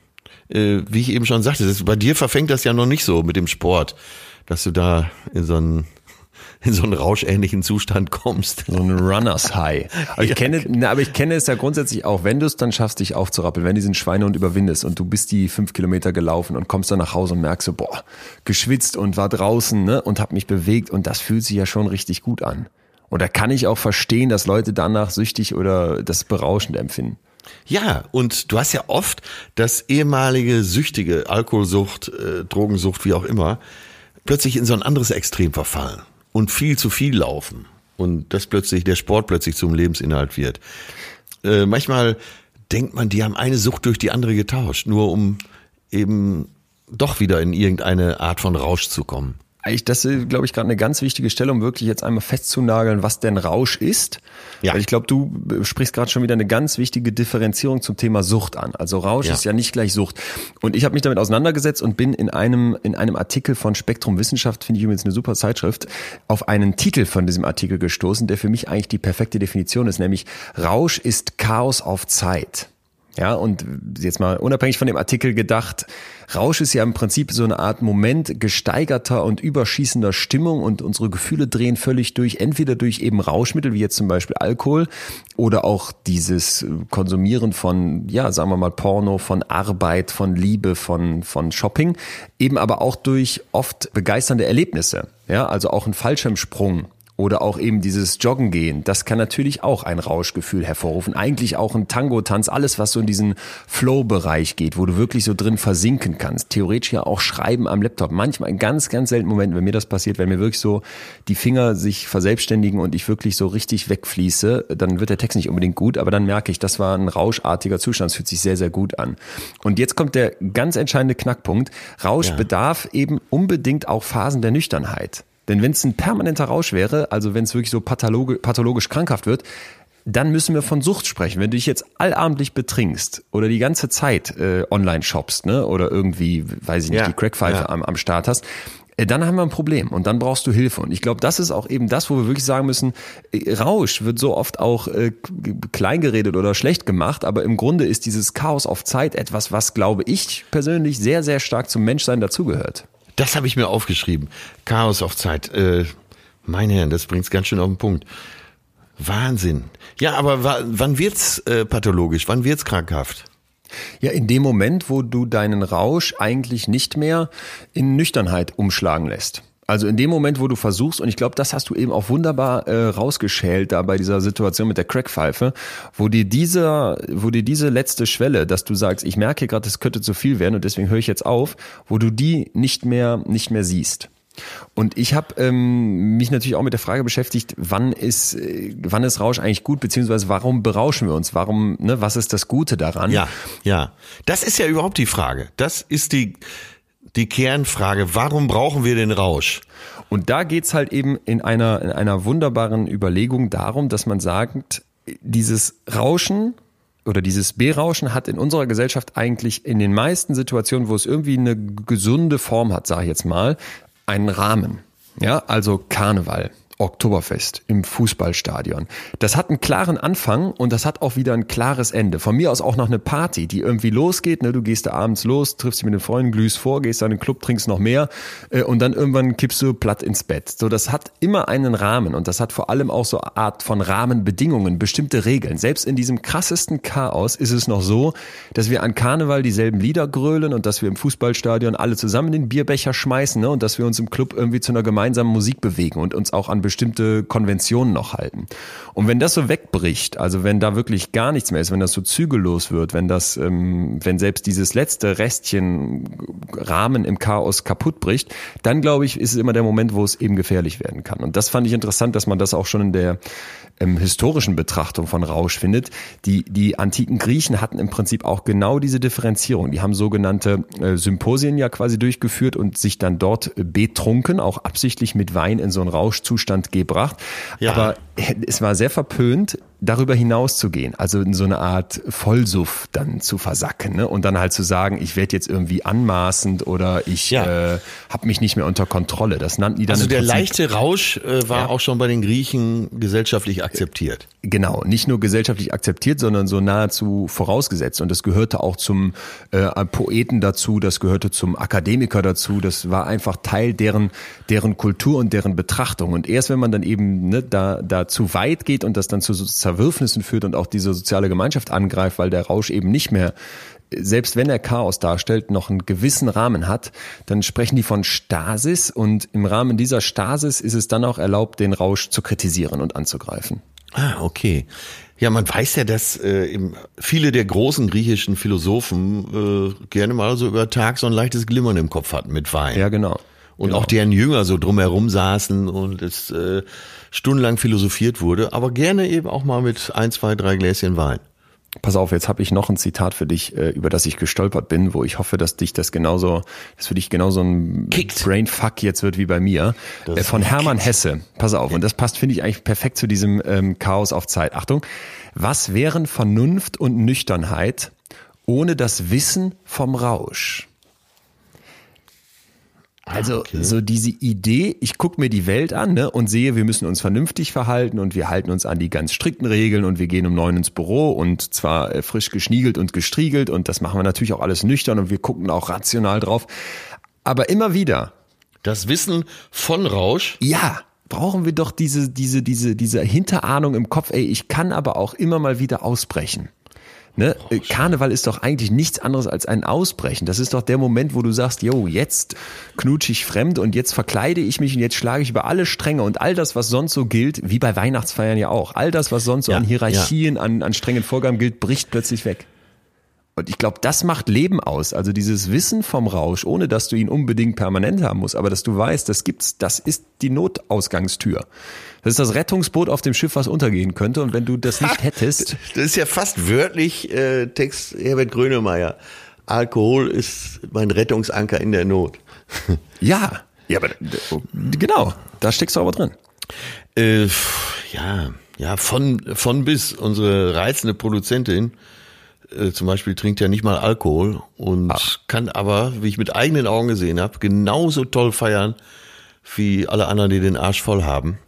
äh, wie ich eben schon sagte, das, bei dir verfängt das ja noch nicht so mit dem Sport, dass du da in so einen [LAUGHS] in so einen rauschähnlichen Zustand kommst. So ein Runners High. Aber ich [LAUGHS] kenne, na, aber ich kenne es ja grundsätzlich auch, wenn du es dann schaffst, dich aufzurappeln, wenn du diesen Schweinehund überwindest und du bist die fünf Kilometer gelaufen und kommst dann nach Hause und merkst so, boah, geschwitzt und war draußen, ne, und hab mich bewegt und das fühlt sich ja schon richtig gut an. Und da kann ich auch verstehen, dass Leute danach süchtig oder das berauschend empfinden. Ja, und du hast ja oft, dass ehemalige Süchtige, Alkoholsucht, äh, Drogensucht, wie auch immer, plötzlich in so ein anderes Extrem verfallen und viel zu viel laufen und dass plötzlich der Sport plötzlich zum Lebensinhalt wird. Äh, manchmal denkt man, die haben eine Sucht durch die andere getauscht, nur um eben doch wieder in irgendeine Art von Rausch zu kommen. Eigentlich, das ist, glaube ich, gerade eine ganz wichtige Stelle, um wirklich jetzt einmal festzunageln, was denn Rausch ist. Ja. Weil ich glaube, du sprichst gerade schon wieder eine ganz wichtige Differenzierung zum Thema Sucht an. Also Rausch ja. ist ja nicht gleich Sucht. Und ich habe mich damit auseinandergesetzt und bin in einem, in einem Artikel von Spektrum Wissenschaft, finde ich übrigens eine super Zeitschrift, auf einen Titel von diesem Artikel gestoßen, der für mich eigentlich die perfekte Definition ist, nämlich Rausch ist Chaos auf Zeit. Ja, und jetzt mal unabhängig von dem Artikel gedacht, Rausch ist ja im Prinzip so eine Art Moment gesteigerter und überschießender Stimmung und unsere Gefühle drehen völlig durch, entweder durch eben Rauschmittel, wie jetzt zum Beispiel Alkohol, oder auch dieses Konsumieren von, ja, sagen wir mal Porno, von Arbeit, von Liebe, von, von Shopping, eben aber auch durch oft begeisternde Erlebnisse. Ja, also auch ein Fallschirmsprung oder auch eben dieses Joggen gehen, das kann natürlich auch ein Rauschgefühl hervorrufen. Eigentlich auch ein Tango-Tanz, alles was so in diesen Flow-Bereich geht, wo du wirklich so drin versinken kannst. Theoretisch ja auch schreiben am Laptop. Manchmal in ganz, ganz seltenen Momenten, wenn mir das passiert, wenn mir wirklich so die Finger sich verselbstständigen und ich wirklich so richtig wegfließe, dann wird der Text nicht unbedingt gut, aber dann merke ich, das war ein rauschartiger Zustand. Es fühlt sich sehr, sehr gut an. Und jetzt kommt der ganz entscheidende Knackpunkt. Rausch ja. bedarf eben unbedingt auch Phasen der Nüchternheit. Denn wenn es ein permanenter Rausch wäre, also wenn es wirklich so pathologisch, pathologisch krankhaft wird, dann müssen wir von Sucht sprechen. Wenn du dich jetzt allabendlich betrinkst oder die ganze Zeit äh, online shoppst, ne, oder irgendwie, weiß ich nicht, ja, die Crackpfeife ja. am, am Start hast, äh, dann haben wir ein Problem und dann brauchst du Hilfe. Und ich glaube, das ist auch eben das, wo wir wirklich sagen müssen, äh, Rausch wird so oft auch äh, kleingeredet oder schlecht gemacht, aber im Grunde ist dieses Chaos auf Zeit etwas, was, glaube ich, persönlich sehr, sehr stark zum Menschsein dazugehört. Das habe ich mir aufgeschrieben. Chaos auf Zeit. Äh, meine Herren, das bringt's ganz schön auf den Punkt. Wahnsinn. Ja, aber wann wird's äh, pathologisch? Wann wird's krankhaft? Ja, in dem Moment, wo du deinen Rausch eigentlich nicht mehr in Nüchternheit umschlagen lässt. Also in dem Moment, wo du versuchst, und ich glaube, das hast du eben auch wunderbar äh, rausgeschält da bei dieser Situation mit der Crackpfeife, wo dir dieser, wo dir diese letzte Schwelle, dass du sagst, ich merke gerade, es könnte zu viel werden und deswegen höre ich jetzt auf, wo du die nicht mehr, nicht mehr siehst. Und ich habe ähm, mich natürlich auch mit der Frage beschäftigt, wann ist, äh, wann ist Rausch eigentlich gut, beziehungsweise warum berauschen wir uns? Warum, ne, was ist das Gute daran? Ja, ja. Das ist ja überhaupt die Frage. Das ist die die Kernfrage, warum brauchen wir den Rausch? Und da geht's halt eben in einer, in einer wunderbaren Überlegung darum, dass man sagt, dieses Rauschen oder dieses Berauschen hat in unserer Gesellschaft eigentlich in den meisten Situationen, wo es irgendwie eine gesunde Form hat, sage ich jetzt mal, einen Rahmen. Ja, also Karneval. Oktoberfest im Fußballstadion. Das hat einen klaren Anfang und das hat auch wieder ein klares Ende. Von mir aus auch noch eine Party, die irgendwie losgeht. Ne? Du gehst da abends los, triffst dich mit den Freunden, glühst vor, gehst dann in den Club, trinkst noch mehr äh, und dann irgendwann kippst du platt ins Bett. So, das hat immer einen Rahmen und das hat vor allem auch so eine Art von Rahmenbedingungen, bestimmte Regeln. Selbst in diesem krassesten Chaos ist es noch so, dass wir an Karneval dieselben Lieder grölen und dass wir im Fußballstadion alle zusammen den Bierbecher schmeißen ne? und dass wir uns im Club irgendwie zu einer gemeinsamen Musik bewegen und uns auch an bestimmte Konventionen noch halten. Und wenn das so wegbricht, also wenn da wirklich gar nichts mehr ist, wenn das so zügellos wird, wenn das, ähm, wenn selbst dieses letzte Restchen Rahmen im Chaos kaputt bricht, dann glaube ich, ist es immer der Moment, wo es eben gefährlich werden kann. Und das fand ich interessant, dass man das auch schon in der ähm, historischen Betrachtung von Rausch findet. Die, die antiken Griechen hatten im Prinzip auch genau diese Differenzierung. Die haben sogenannte äh, Symposien ja quasi durchgeführt und sich dann dort betrunken, auch absichtlich mit Wein in so einen Rauschzustand gebracht. Ja. Aber es war sehr verpönt, darüber hinaus zu gehen, also in so eine Art Vollsuff dann zu versacken ne? und dann halt zu sagen, ich werde jetzt irgendwie anmaßend oder ich Ja. äh, habe mich nicht mehr unter Kontrolle. Das nannten die dann Also der Prinzip- leichte Rausch äh, war Ja. auch schon bei den Griechen gesellschaftlich akzeptiert. Genau, nicht nur gesellschaftlich akzeptiert, sondern so nahezu vorausgesetzt. Und das gehörte auch zum äh, Poeten dazu, das gehörte zum Akademiker dazu. Das war einfach Teil deren, deren Kultur und deren Betrachtung. Und erst wenn man dann eben ne, da, da zu weit geht und das dann zu so Zerwürfnissen führt und auch diese soziale Gemeinschaft angreift, weil der Rausch eben nicht mehr selbst wenn er Chaos darstellt, noch einen gewissen Rahmen hat, dann sprechen die von Stasis und im Rahmen dieser Stasis ist es dann auch erlaubt, den Rausch zu kritisieren und anzugreifen. Ah, okay. Ja, man weiß ja, dass äh, viele der großen griechischen Philosophen äh, gerne mal so über Tag so ein leichtes Glimmern im Kopf hatten mit Wein. Ja, genau. Und genau. auch deren Jünger so drumherum saßen und es äh, stundenlang philosophiert wurde, aber gerne eben auch mal mit ein, zwei, drei Gläschen Wein. Pass auf, jetzt habe ich noch ein Zitat für dich, äh, über das ich gestolpert bin, wo ich hoffe, dass dich das genauso, dass für dich genauso ein Kickt. Brainfuck jetzt wird wie bei mir. Äh, von Hermann Hesse. Pass auf, und das passt, finde ich, eigentlich perfekt zu diesem ähm, Chaos auf Zeit. Achtung. Was wären Vernunft und Nüchternheit ohne das Wissen vom Rausch? Also so diese Idee, ich gucke mir die Welt an ne, und sehe, wir müssen uns vernünftig verhalten und wir halten uns an die ganz strikten Regeln und wir gehen um neun ins Büro und zwar äh, frisch geschniegelt und gestriegelt und das machen wir natürlich auch alles nüchtern und wir gucken auch rational drauf. Aber immer wieder, Das Wissen von Rausch, ja, brauchen wir doch diese, diese, diese, diese Hinterahnung im Kopf, ey, ich kann aber auch immer mal wieder ausbrechen. Ne? Äh, Karneval ist doch eigentlich nichts anderes als ein Ausbrechen. Das ist doch der Moment, wo du sagst, yo, jetzt knutsche ich fremd und jetzt verkleide ich mich und jetzt schlage ich über alle Stränge und all das, was sonst so gilt, wie bei Weihnachtsfeiern ja auch, all das, was sonst so Ja, an Hierarchien, an, an strengen Vorgaben gilt, bricht plötzlich weg. Und ich glaube, das macht Leben aus. Also dieses Wissen vom Rausch, ohne dass du ihn unbedingt permanent haben musst, aber dass du weißt, das gibt's, das ist die Notausgangstür. Das ist das Rettungsboot auf dem Schiff, was untergehen könnte. Und wenn du das nicht [LAUGHS] hättest, das ist ja fast wörtlich äh, Text Herbert Grönemeyer. Alkohol ist mein Rettungsanker in der Not. [LAUGHS] ja, ja, aber genau, da steckst du aber drin. Äh, ja, ja, von, von bis. Unsere reizende Produzentin äh, zum Beispiel trinkt ja nicht mal Alkohol und kann aber, wie ich mit eigenen Augen gesehen habe, genauso toll feiern wie alle anderen, die den Arsch voll haben.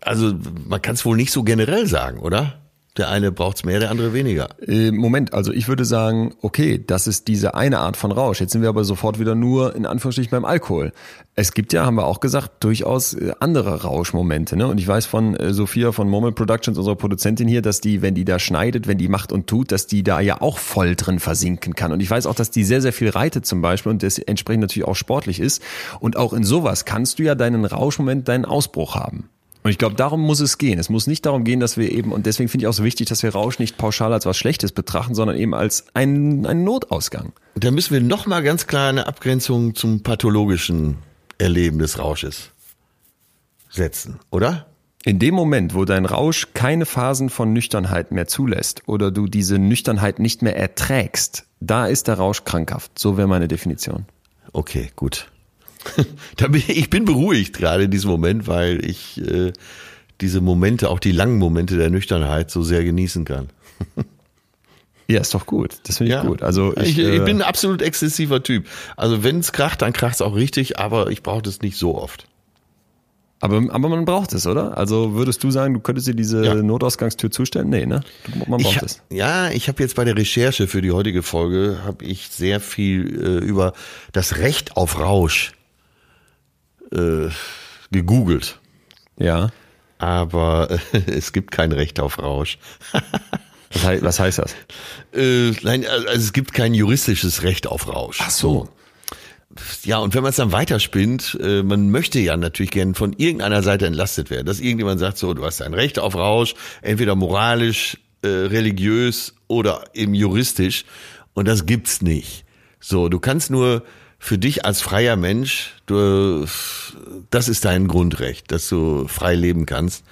Also man kann es wohl nicht so generell sagen, oder? Der eine braucht's mehr, der andere weniger. Äh, Moment, also ich würde sagen, okay, das ist diese eine Art von Rausch. Jetzt sind wir aber sofort wieder nur in Anführungsstrichen beim Alkohol. Es gibt ja, haben wir auch gesagt, durchaus äh, andere Rauschmomente. Ne? Und ich weiß von äh, Sophia von Moment Productions, unserer Produzentin hier, dass die, wenn die da schneidet, wenn die macht und tut, dass die da ja auch voll drin versinken kann. Und ich weiß auch, dass die sehr, sehr viel reitet zum Beispiel und das entsprechend natürlich auch sportlich ist. Und auch in sowas kannst du ja deinen Rauschmoment, deinen Ausbruch haben. Und ich glaube, darum muss es gehen. Es muss nicht darum gehen, dass wir eben, und deswegen finde ich auch so wichtig, dass wir Rausch nicht pauschal als was Schlechtes betrachten, sondern eben als einen, einen Notausgang. Und da müssen wir noch mal ganz klar eine Abgrenzung zum pathologischen Erleben des Rausches setzen, oder? In dem Moment, wo dein Rausch keine Phasen von Nüchternheit mehr zulässt oder du diese Nüchternheit nicht mehr erträgst, da ist der Rausch krankhaft. So wäre meine Definition. Okay, gut. Ich bin beruhigt gerade in diesem Moment, weil ich äh, diese Momente, auch die langen Momente der Nüchternheit so sehr genießen kann. [LAUGHS] Ja, ist doch gut. Das finde ich Ja. gut. Also ich, ich, ich äh, bin ein absolut exzessiver Typ. Also wenn es kracht, dann kracht es auch richtig, aber ich brauche das nicht so oft. aber, aber man braucht es, oder? Also würdest du sagen, du könntest dir diese Ja. Notausgangstür zustellen? Nee, ne? Man braucht es. ja, ich habe jetzt bei der Recherche für die heutige Folge habe ich sehr viel äh, über das Recht auf Rausch äh, gegoogelt, Ja. aber äh, [LAUGHS] es gibt kein Recht auf Rausch. [LAUGHS] Was, hei- was heißt das? Äh, nein, also es gibt kein juristisches Recht auf Rausch. Ach so. Ja, und wenn man es dann weiterspinnt, äh, man möchte ja natürlich gern von irgendeiner Seite entlastet werden, dass irgendjemand sagt, so, du hast ein Recht auf Rausch, entweder moralisch, äh, religiös oder eben juristisch. Und das gibt's nicht. So, du kannst nur für dich als freier Mensch, du, das ist dein Grundrecht, dass du frei leben kannst,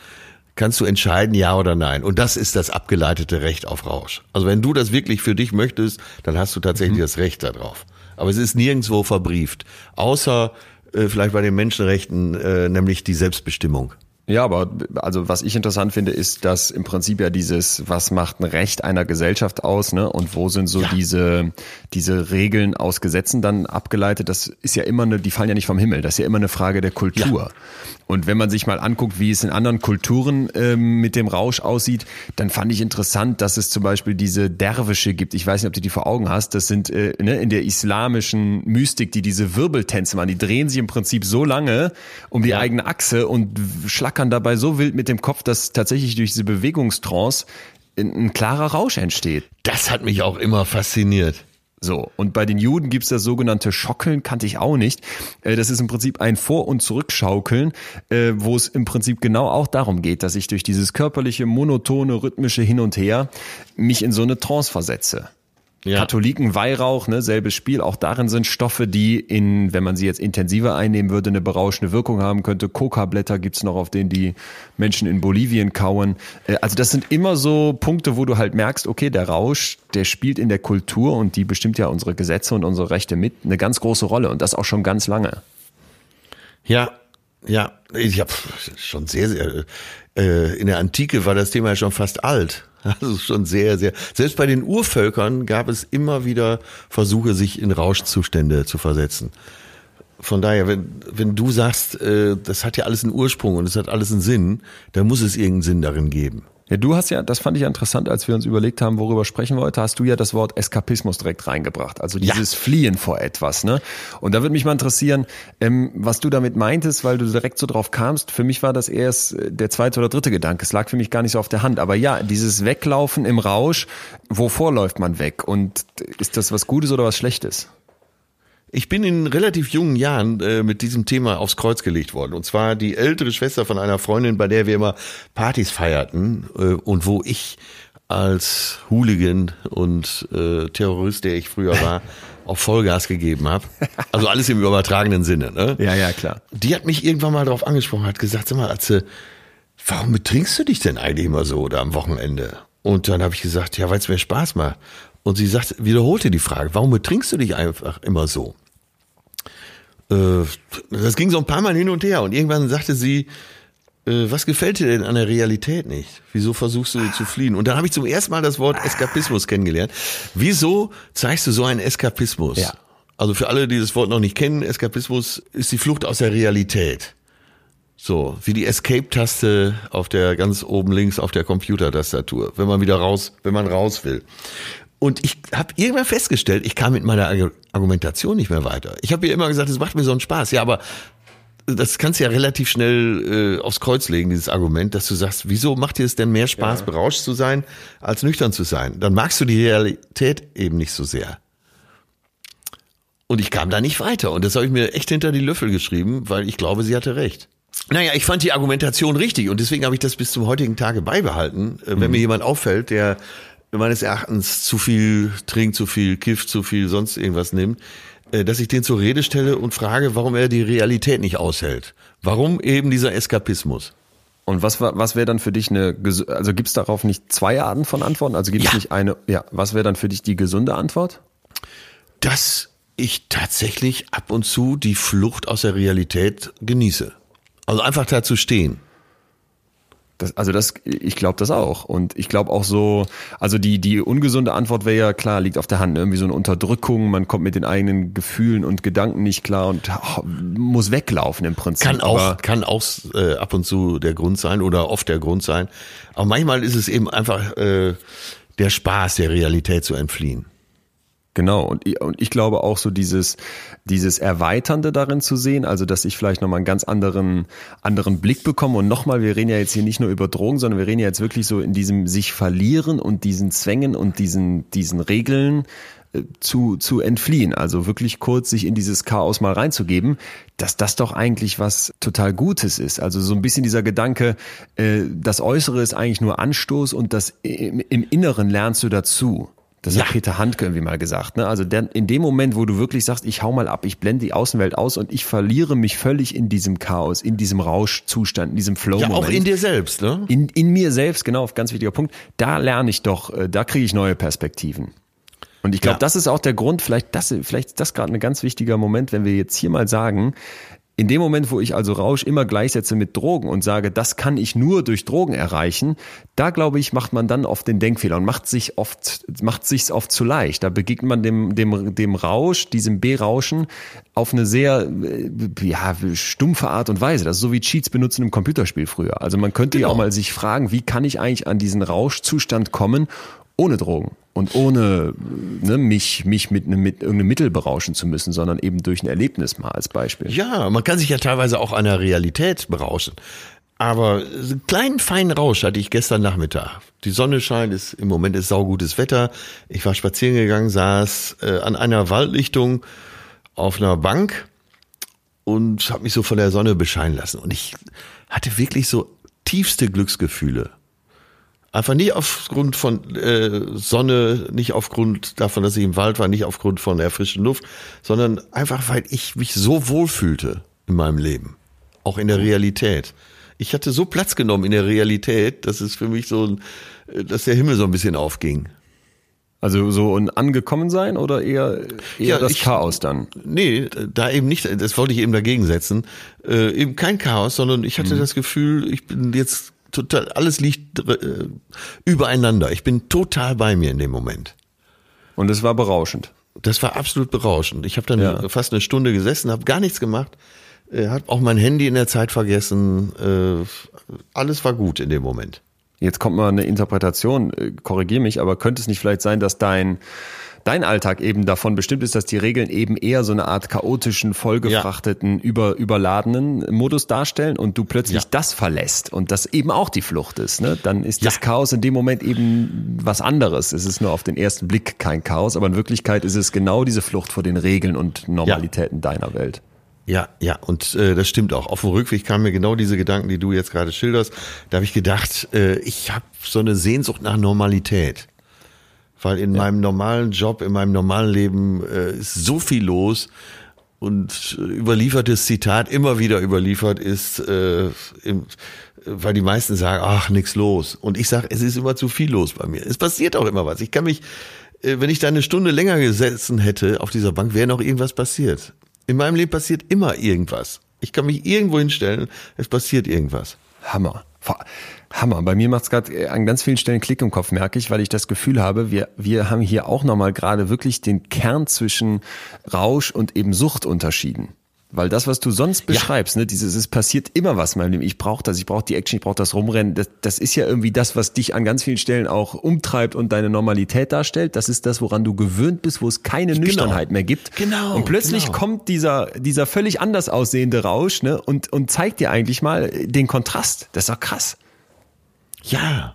kannst du entscheiden, ja oder nein. Und das ist das abgeleitete Recht auf Rausch. Also wenn du das wirklich für dich möchtest, dann hast du tatsächlich das Recht darauf. Aber es ist nirgendwo verbrieft. Außer äh, vielleicht bei den Menschenrechten, äh, nämlich die Selbstbestimmung. Ja, aber also was ich interessant finde, ist, dass im Prinzip ja dieses, was macht ein Recht einer Gesellschaft aus, ne? Und wo sind so Ja. diese diese Regeln aus Gesetzen dann abgeleitet? Das ist ja immer eine, die fallen ja nicht vom Himmel. Das ist ja immer eine Frage der Kultur. Und wenn man sich mal anguckt, wie es in anderen Kulturen ähm, mit dem Rausch aussieht, dann fand ich interessant, dass es zum Beispiel diese Derwische gibt. Ich weiß nicht, ob du die vor Augen hast. Das sind äh, ne, in der islamischen Mystik, die diese Wirbeltänze machen. Die drehen sich im Prinzip so lange um die eigene Achse und schlackern dabei so wild mit dem Kopf, dass tatsächlich durch diese Bewegungstrance ein, ein klarer Rausch entsteht. Das hat mich auch immer fasziniert. So, und bei den Juden gibt's das sogenannte Schockeln, kannte ich auch nicht. Äh, Das ist im Prinzip ein Vor- und Zurückschaukeln, äh, wo es im Prinzip genau auch darum geht, dass ich durch dieses körperliche, monotone, rhythmische Hin und Her mich in so eine Trance versetze. Ja. Katholiken, Weihrauch, ne, selbes Spiel. Auch darin sind Stoffe, die in, wenn man sie jetzt intensiver einnehmen würde, eine berauschende Wirkung haben könnte. Coca-Blätter gibt's noch, auf denen die Menschen in Bolivien kauen. Äh, Also das sind immer so Punkte, wo du halt merkst, okay, der Rausch, der spielt in der Kultur und die bestimmt ja unsere Gesetze und unsere Rechte mit eine ganz große Rolle und das auch schon ganz lange. Ja, ja, ich habe schon sehr, sehr, äh, in der Antike war das Thema ja schon fast alt. Also schon sehr, sehr, selbst bei den Urvölkern gab es immer wieder Versuche, sich in Rauschzustände zu versetzen. Von daher, wenn, wenn du sagst, äh, das hat ja alles einen Ursprung und es hat alles einen Sinn, dann muss es irgendeinen Sinn darin geben. Ja, du hast ja, das fand ich ja interessant, als wir uns überlegt haben, worüber sprechen wir heute, hast du ja das Wort Eskapismus direkt reingebracht. Also Ja. dieses Fliehen vor etwas, ne? Und da würde mich mal interessieren, ähm, was du damit meintest, weil du direkt so drauf kamst. Für mich war das erst äh, der zweite oder dritte Gedanke. Es lag für mich gar nicht so auf der Hand. Aber ja, dieses Weglaufen im Rausch, wovor läuft man weg? Und ist das was Gutes oder was Schlechtes? Ich bin in relativ jungen Jahren äh, mit diesem Thema aufs Kreuz gelegt worden. Und zwar die ältere Schwester von einer Freundin, bei der wir immer Partys feierten äh, und wo ich als Hooligan und äh, Terrorist, der ich früher war, [LAUGHS] auch Vollgas gegeben habe. Also alles im übertragenen Sinne. Ne? Ja, ja, klar. Die hat mich irgendwann mal darauf angesprochen, hat gesagt, sag mal, Atze, warum betrinkst du dich denn eigentlich immer so oder am Wochenende? Und dann habe ich gesagt, ja, weil es mir Spaß macht. Und sie sagt, wiederholte die Frage, warum betrinkst du dich einfach immer so? Äh, das ging so ein paar Mal hin und her und irgendwann sagte sie, äh, was gefällt dir denn an der Realität nicht? Wieso versuchst du zu fliehen? Und dann habe ich zum ersten Mal das Wort Eskapismus kennengelernt. Wieso zeigst du so einen Eskapismus? Ja. Also für alle, die das Wort noch nicht kennen, Eskapismus ist die Flucht aus der Realität. So, wie die Escape-Taste auf der ganz oben links auf der Computertastatur, wenn man wieder raus, wenn man raus will. Und ich habe irgendwann festgestellt, ich kam mit meiner Argu- Argumentation nicht mehr weiter. Ich habe ihr immer gesagt, es macht mir so einen Spaß. Ja, aber das kannst du ja relativ schnell äh, aufs Kreuz legen, dieses Argument, dass du sagst, wieso macht dir es denn mehr Spaß, berauscht zu sein, als nüchtern zu sein? Dann magst du die Realität eben nicht so sehr. Und ich kam da nicht weiter. Und das habe ich mir echt hinter die Löffel geschrieben, weil ich glaube, sie hatte recht. Naja, ich fand die Argumentation richtig und deswegen habe ich das bis zum heutigen Tage beibehalten. Äh, Wenn mir jemand auffällt, der meines Erachtens zu viel trinkt, zu viel kifft, zu viel sonst irgendwas nimmt, äh, dass ich den zur Rede stelle und frage, warum er die Realität nicht aushält. Warum eben dieser Eskapismus? Und was, was wäre dann für dich eine, also gibt's darauf nicht zwei Arten von Antworten? Also gibt es Ja. nicht eine, ja, was wäre dann für dich die gesunde Antwort? dass ich tatsächlich ab und zu die Flucht aus der Realität genieße. Also einfach da zu stehen. Das, also das, ich glaube das auch. Und ich glaube auch so, also die, die ungesunde Antwort wäre ja klar, liegt auf der Hand. Ne? Irgendwie so eine Unterdrückung, man kommt mit den eigenen Gefühlen und Gedanken nicht klar und oh, muss weglaufen im Prinzip. Kann auch, kann auch äh, ab und zu der Grund sein oder oft der Grund sein. Aber manchmal ist es eben einfach äh, der Spaß, der Realität zu entfliehen. Genau, und ich, und ich glaube auch so dieses, dieses Erweiternde darin zu sehen, also dass ich vielleicht nochmal einen ganz anderen, anderen Blick bekomme und nochmal, wir reden ja jetzt hier nicht nur über Drogen, sondern wir reden ja jetzt wirklich so in diesem sich verlieren und diesen Zwängen und diesen, diesen Regeln äh, zu, zu entfliehen, also wirklich kurz sich in dieses Chaos mal reinzugeben, dass das doch eigentlich was total Gutes ist. Also so ein bisschen dieser Gedanke, äh, das Äußere ist eigentlich nur Anstoß und das im Inneren lernst du dazu. Das ja. hat Peter Handke irgendwie mal gesagt. Ne? Also der, in dem Moment, wo du wirklich sagst, ich hau mal ab, ich blende die Außenwelt aus und ich verliere mich völlig in diesem Chaos, in diesem Rauschzustand, in diesem Flow. -Moment. Ja, auch in dir selbst, ne? In, in mir selbst, genau, ganz wichtiger Punkt. Da lerne ich doch, äh, da kriege ich neue Perspektiven. Und ich glaube, ja. das ist auch der Grund, vielleicht das, vielleicht ist das gerade ein ganz wichtiger Moment, wenn wir jetzt hier mal sagen, in dem Moment, wo ich also Rausch immer gleichsetze mit Drogen und sage, das kann ich nur durch Drogen erreichen, da glaube ich, macht man dann oft den Denkfehler und macht sich oft, macht sich's oft zu leicht. Da begegnet man dem, dem, dem Rausch, diesem B-Rauschen auf eine sehr, äh, ja, stumpfe Art und Weise. Das ist so wie Cheats benutzen im Computerspiel früher. Also man könnte genau. ja auch mal sich fragen, wie kann ich eigentlich an diesen Rauschzustand kommen ohne Drogen und ohne ne, mich, mich mit, ne, mit irgendeinem Mittel berauschen zu müssen, sondern eben durch ein Erlebnis mal als Beispiel. Ja, man kann sich ja teilweise auch an der Realität berauschen. Aber einen kleinen feinen Rausch hatte ich gestern Nachmittag. Die Sonne scheint, ist, im Moment ist saugutes Wetter. Ich war spazieren gegangen, saß äh, an einer Waldlichtung auf einer Bank und habe mich so von der Sonne bescheinen lassen. Und ich hatte wirklich so tiefste Glücksgefühle. Einfach nie aufgrund von äh, Sonne, nicht aufgrund davon, dass ich im Wald war, nicht aufgrund von der frischen Luft, sondern einfach, weil ich mich so wohl fühlte in meinem Leben. Auch in der Realität. Ich hatte so Platz genommen in der Realität, dass es für mich so, dass der Himmel so ein bisschen aufging. Also so ein angekommen sein oder eher, eher ja, das ich, Chaos dann? Nee, da eben nicht, das wollte ich eben dagegen setzen. Äh, eben kein Chaos, sondern ich hatte mhm. das Gefühl, ich bin jetzt total, alles liegt äh, übereinander. Ich bin total bei mir in dem Moment. Und es war berauschend. Das war absolut berauschend. Ich habe dann ja. fast eine Stunde gesessen, habe gar nichts gemacht, äh, habe auch mein Handy in der Zeit vergessen. Äh, alles war gut in dem Moment. Jetzt kommt mal eine Interpretation, äh, korrigier mich, aber könnte es nicht vielleicht sein, dass dein dein Alltag eben davon bestimmt ist, dass die Regeln eben eher so eine Art chaotischen, vollgefrachteten, ja. über, überladenen Modus darstellen und du plötzlich ja. das verlässt und das eben auch die Flucht ist, ne? dann ist ja. das Chaos in dem Moment eben was anderes. Es ist nur auf den ersten Blick kein Chaos, aber in Wirklichkeit ist es genau diese Flucht vor den Regeln und Normalitäten deiner Welt. Ja, ja, und äh, das stimmt auch. Auf dem Rückweg kamen mir genau diese Gedanken, die du jetzt gerade schilderst. Da habe ich gedacht, äh, ich habe so eine Sehnsucht nach Normalität weil in ja. meinem normalen Job, in meinem normalen Leben äh, ist so viel los und überliefertes Zitat immer wieder überliefert ist, äh, im, weil die meisten sagen, ach, nix los. Und ich sage, es ist immer zu viel los bei mir. Es passiert auch immer was. Ich kann mich, äh, wenn ich da eine Stunde länger gesessen hätte auf dieser Bank, wäre noch irgendwas passiert. In meinem Leben passiert immer irgendwas. Ich kann mich irgendwo hinstellen, es passiert irgendwas. Hammer. Hammer. Bei mir macht es gerade äh, an ganz vielen Stellen Klick im Kopf, merke ich, weil ich das Gefühl habe, wir, wir haben hier auch nochmal gerade wirklich den Kern zwischen Rausch und eben Sucht unterschieden. Weil das, was du sonst beschreibst, ja. ne, dieses, es passiert immer was in meinem Leben. Ich brauche das, ich brauche die Action, ich brauche das Rumrennen. Das, das ist ja irgendwie das, was dich an ganz vielen Stellen auch umtreibt und deine Normalität darstellt. Das ist das, woran du gewöhnt bist, wo es keine genau. Nüchternheit mehr gibt. Genau. Und plötzlich genau. kommt dieser, dieser völlig anders aussehende Rausch, ne, und, und zeigt dir eigentlich mal den Kontrast. Das ist doch krass. Ja.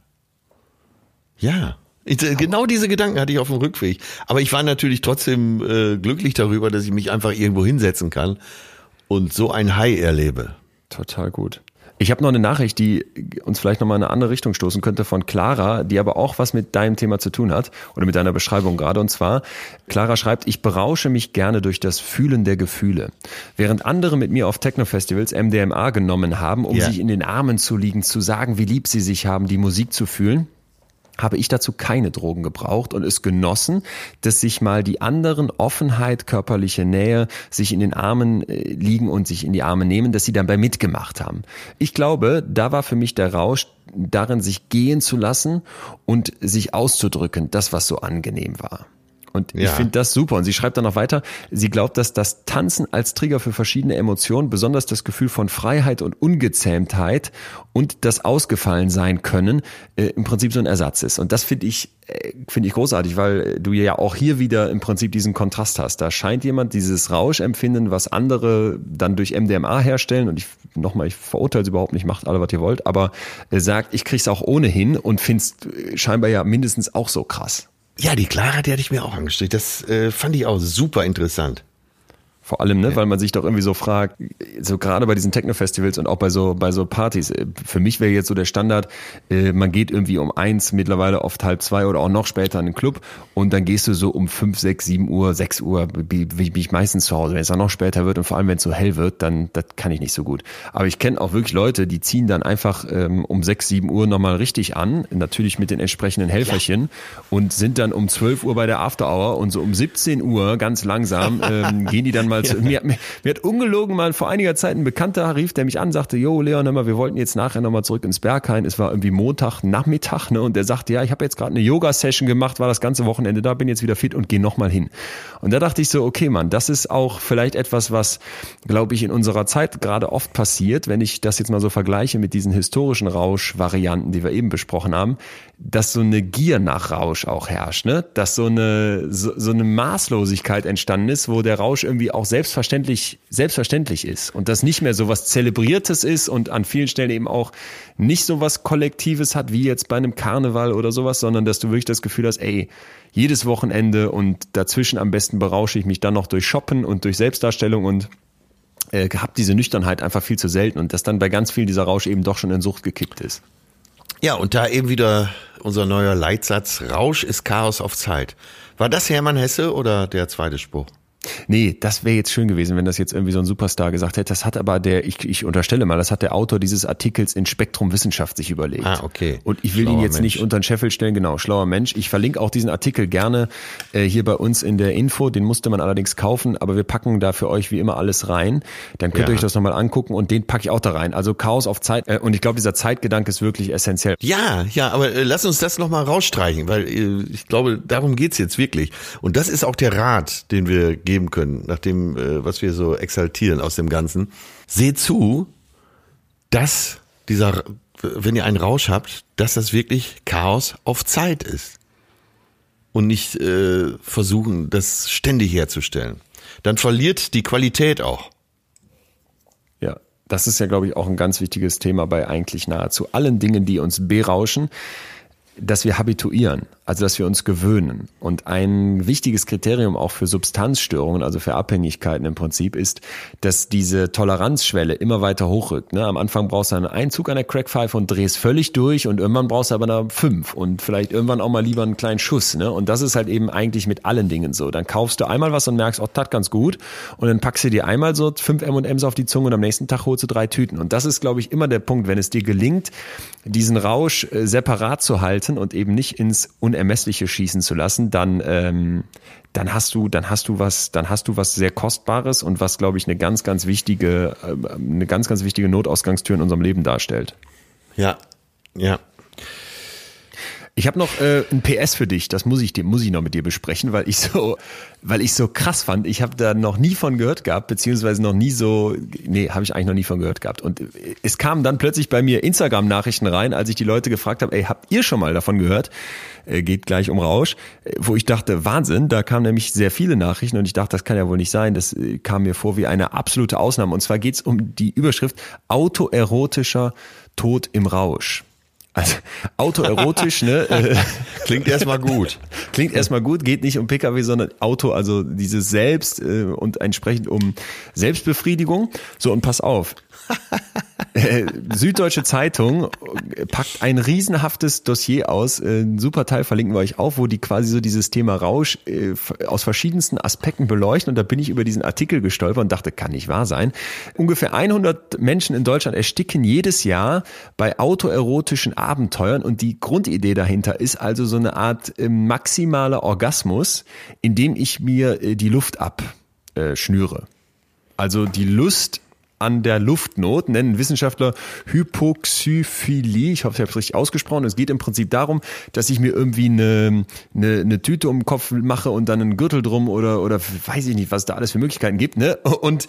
Ja. Ich, äh, genau diese Gedanken hatte ich auf dem Rückweg. Aber ich war natürlich trotzdem äh, glücklich darüber, dass ich mich einfach irgendwo hinsetzen kann und so ein High erlebe. Total gut. Ich habe noch eine Nachricht, die uns vielleicht nochmal in eine andere Richtung stoßen könnte von Clara, die aber auch was mit deinem Thema zu tun hat oder mit deiner Beschreibung gerade. Und zwar, Clara schreibt, ich berausche mich gerne durch das Fühlen der Gefühle. Während andere mit mir auf Techno-Festivals MDMA genommen haben, um yeah. sich in den Armen zu liegen, zu sagen, wie lieb sie sich haben, die Musik zu fühlen, habe ich dazu keine Drogen gebraucht und es genossen, dass sich mal die anderen Offenheit, körperliche Nähe, sich in den Armen äh, liegen und sich in die Arme nehmen, dass sie dabei mitgemacht haben. Ich glaube, da war für mich der Rausch darin, sich gehen zu lassen und sich auszudrücken, das, was so angenehm war. Und ja. ich finde das super. Und sie schreibt dann noch weiter, sie glaubt, dass das Tanzen als Trigger für verschiedene Emotionen, besonders das Gefühl von Freiheit und Ungezähmtheit und das Ausgefallen sein können, äh, im Prinzip so ein Ersatz ist. Und das finde ich, äh, finde ich großartig, weil du ja auch hier wieder im Prinzip diesen Kontrast hast. Da scheint jemand dieses Rauschempfinden, was andere dann durch MDMA herstellen, und ich nochmal, ich verurteile es überhaupt nicht, macht alle, was ihr wollt, aber äh, sagt, ich krieg's auch ohnehin und find's äh, scheinbar ja mindestens auch so krass. Ja, die Clara, die hatte ich mir auch angestrichen. Das äh, fand ich auch super interessant. Vor allem, ne, ja. weil man sich doch irgendwie so fragt, so gerade bei diesen Techno-Festivals und auch bei so, bei so Partys. Äh, für mich wäre jetzt so der Standard, äh, man geht irgendwie um eins, mittlerweile oft halb zwei oder auch noch später in den Club und dann gehst du so um fünf, sechs, sieben Uhr, sechs Uhr, bin ich meistens zu Hause. Wenn es dann noch später wird und vor allem, wenn es so hell wird, dann, das kann ich nicht so gut. Aber ich kenne auch wirklich Leute, die ziehen dann einfach ähm, um sechs, sieben Uhr nochmal richtig an, natürlich mit den entsprechenden Helferchen ja. und sind dann um zwölf Uhr bei der After Hour und so um 17 Uhr ganz langsam ähm, gehen die dann mal damals, ja. mir, mir, mir, hat ungelogen mal vor einiger Zeit ein Bekannter rief, der mich an, sagte, Jo, Leon, hör mal, wir wollten jetzt nachher nochmal zurück ins Berghain. Es war irgendwie Montag, Nachmittag, ne? Und der sagte, ja, ich habe jetzt gerade eine Yoga-Session gemacht, war das ganze Wochenende da, bin jetzt wieder fit und gehe nochmal hin. Und da dachte ich so, okay, Mann, das ist auch vielleicht etwas, was, glaube ich, in unserer Zeit gerade oft passiert, wenn ich das jetzt mal so vergleiche mit diesen historischen Rausch-Varianten, die wir eben besprochen haben, dass so eine Gier nach Rausch auch herrscht, ne? Dass so eine, so, so eine Maßlosigkeit entstanden ist, wo der Rausch irgendwie auch selbstverständlich, selbstverständlich ist und das nicht mehr so was Zelebriertes ist und an vielen Stellen eben auch nicht so was Kollektives hat, wie jetzt bei einem Karneval oder sowas, sondern dass du wirklich das Gefühl hast, ey, jedes Wochenende und dazwischen am besten berausche ich mich dann noch durch Shoppen und durch Selbstdarstellung und äh, diese Nüchternheit einfach viel zu selten und dass dann bei ganz vielen dieser Rausch eben doch schon in Sucht gekickt ist. Ja, und da eben wieder unser neuer Leitsatz, Rausch ist Chaos auf Zeit. War das Hermann Hesse oder der zweite Spruch? Nee, das wäre jetzt schön gewesen, wenn das jetzt irgendwie so ein Superstar gesagt hätte. Das hat aber der, ich, ich unterstelle mal, das hat der Autor dieses Artikels in Spektrum Wissenschaft sich überlegt. Ah, okay. Und ich will schlauer ihn jetzt Mensch. nicht unter den Scheffel stellen, genau, schlauer Mensch. Ich verlinke auch diesen Artikel gerne äh, hier bei uns in der Info. Den musste man allerdings kaufen, aber wir packen da für euch wie immer alles rein. Dann könnt ja. ihr euch das nochmal angucken und den packe ich auch da rein. Also Chaos auf Zeit. Äh, und ich glaube, dieser Zeitgedanke ist wirklich essentiell. Ja, ja, aber äh, lass uns das nochmal rausstreichen, weil äh, ich glaube, darum geht's jetzt wirklich. Und das ist auch der Rat, den wir geben können, nachdem dem, äh, was wir so exaltieren aus dem Ganzen. Seht zu, dass dieser, wenn ihr einen Rausch habt, dass das wirklich Chaos auf Zeit ist. Und nicht äh, versuchen, das ständig herzustellen. Dann verliert die Qualität auch. Ja, das ist ja, glaube ich, auch ein ganz wichtiges Thema bei eigentlich nahezu allen Dingen, die uns berauschen, dass wir habituieren also dass wir uns gewöhnen. Und ein wichtiges Kriterium auch für Substanzstörungen, also für Abhängigkeiten im Prinzip, ist, dass diese Toleranzschwelle immer weiter hochrückt. Ne? Am Anfang brauchst du einen Einzug an der Crackpfeife und drehst völlig durch und irgendwann brauchst du aber eine fünf und vielleicht irgendwann auch mal lieber einen kleinen Schuss. Ne? Und das ist halt eben eigentlich mit allen Dingen so. Dann kaufst du einmal was und merkst, oh, das ganz gut. Und dann packst du dir einmal so fünf M&M's auf die Zunge und am nächsten Tag holst du drei Tüten. Und das ist, glaube ich, immer der Punkt, wenn es dir gelingt, diesen Rausch äh, separat zu halten und eben nicht ins Unermessliche schießen zu lassen, dann, ähm, dann hast du, dann hast du was, dann hast du was sehr Kostbares und was, glaube ich, eine ganz, ganz wichtige, äh, eine ganz, ganz wichtige Notausgangstür in unserem Leben darstellt. Ja, ja. Ich habe noch äh, ein PS für dich, das muss ich dir, muss ich noch mit dir besprechen, weil ich so, weil ich so krass fand. Ich habe da noch nie von gehört gehabt, beziehungsweise noch nie so, nee, habe ich eigentlich noch nie von gehört gehabt. Und es kamen dann plötzlich bei mir Instagram-Nachrichten rein, als ich die Leute gefragt habe, ey, habt ihr schon mal davon gehört? Äh, geht gleich um Rausch, äh, wo ich dachte, Wahnsinn, da kamen nämlich sehr viele Nachrichten und ich dachte, das kann ja wohl nicht sein. Das äh, kam mir vor wie eine absolute Ausnahme. Und zwar geht's um die Überschrift autoerotischer Tod im Rausch. Also autoerotisch, ne? [LAUGHS] Klingt erstmal gut. Klingt erstmal gut, geht nicht um Pkw, sondern Auto, also dieses Selbst äh, und entsprechend um Selbstbefriedigung. So, und pass auf. Äh, Süddeutsche Zeitung packt ein riesenhaftes Dossier aus, äh, ein super Teil verlinken wir euch auf, wo die quasi so dieses Thema Rausch äh, aus verschiedensten Aspekten beleuchten und da bin ich über diesen Artikel gestolpert und dachte, kann nicht wahr sein. Ungefähr 100 Menschen in Deutschland ersticken jedes Jahr bei autoerotischen Abenteuern und die Grundidee dahinter ist also so eine Art maximaler Orgasmus, in dem ich mir die Luft abschnüre. Also die Lust an der Luftnot, nennen Wissenschaftler Hypoxyphilie. Ich hoffe, ich habe es richtig ausgesprochen. Es geht im Prinzip darum, dass ich mir irgendwie eine, eine, eine Tüte um den Kopf mache und dann einen Gürtel drum oder, oder weiß ich nicht, was da alles für Möglichkeiten gibt. Ne? Und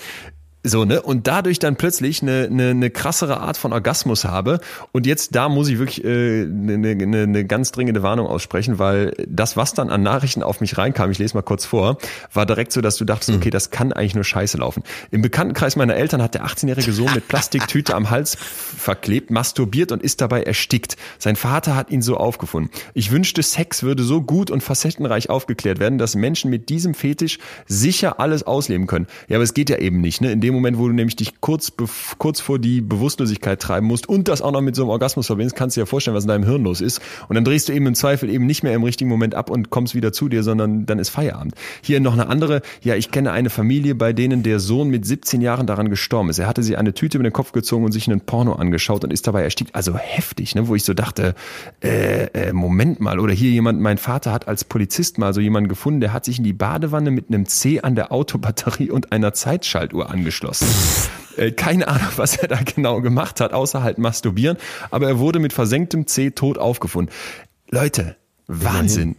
so, ne? Und dadurch dann plötzlich eine, eine, eine krassere Art von Orgasmus habe. Und jetzt da muss ich wirklich äh, eine, eine, eine ganz dringende Warnung aussprechen, weil das, was dann an Nachrichten auf mich reinkam, ich lese mal kurz vor, war direkt so, dass du dachtest, okay, das kann eigentlich nur scheiße laufen. Im Bekanntenkreis meiner Eltern hat der 18-jährige Sohn mit Plastiktüte am Hals verklebt, masturbiert und ist dabei erstickt. Sein Vater hat ihn so aufgefunden. Ich wünschte, Sex würde so gut und facettenreich aufgeklärt werden, dass Menschen mit diesem Fetisch sicher alles ausleben können. Ja, aber es geht ja eben nicht, ne? In dem Moment, wo du nämlich dich kurz, kurz vor die Bewusstlosigkeit treiben musst und das auch noch mit so einem Orgasmus verbindest, kannst du dir ja vorstellen, was in deinem Hirn los ist. Und dann drehst du eben im Zweifel eben nicht mehr im richtigen Moment ab und kommst wieder zu dir, sondern dann ist Feierabend. Hier noch eine andere, ja, ich kenne eine Familie, bei denen der Sohn mit 17 Jahren daran gestorben ist. Er hatte sich eine Tüte mit den Kopf gezogen und sich einen Porno angeschaut und ist dabei erstickt. Also heftig, ne? wo ich so dachte, äh, äh, Moment mal, oder hier jemand, mein Vater hat als Polizist mal so jemanden gefunden, der hat sich in die Badewanne mit einem C an der Autobatterie und einer Zeitschaltuhr angeschlossen. Äh, keine Ahnung, was er da genau gemacht hat, außer halt masturbieren. Aber er wurde mit versenktem C tot aufgefunden. Leute, Wahnsinn.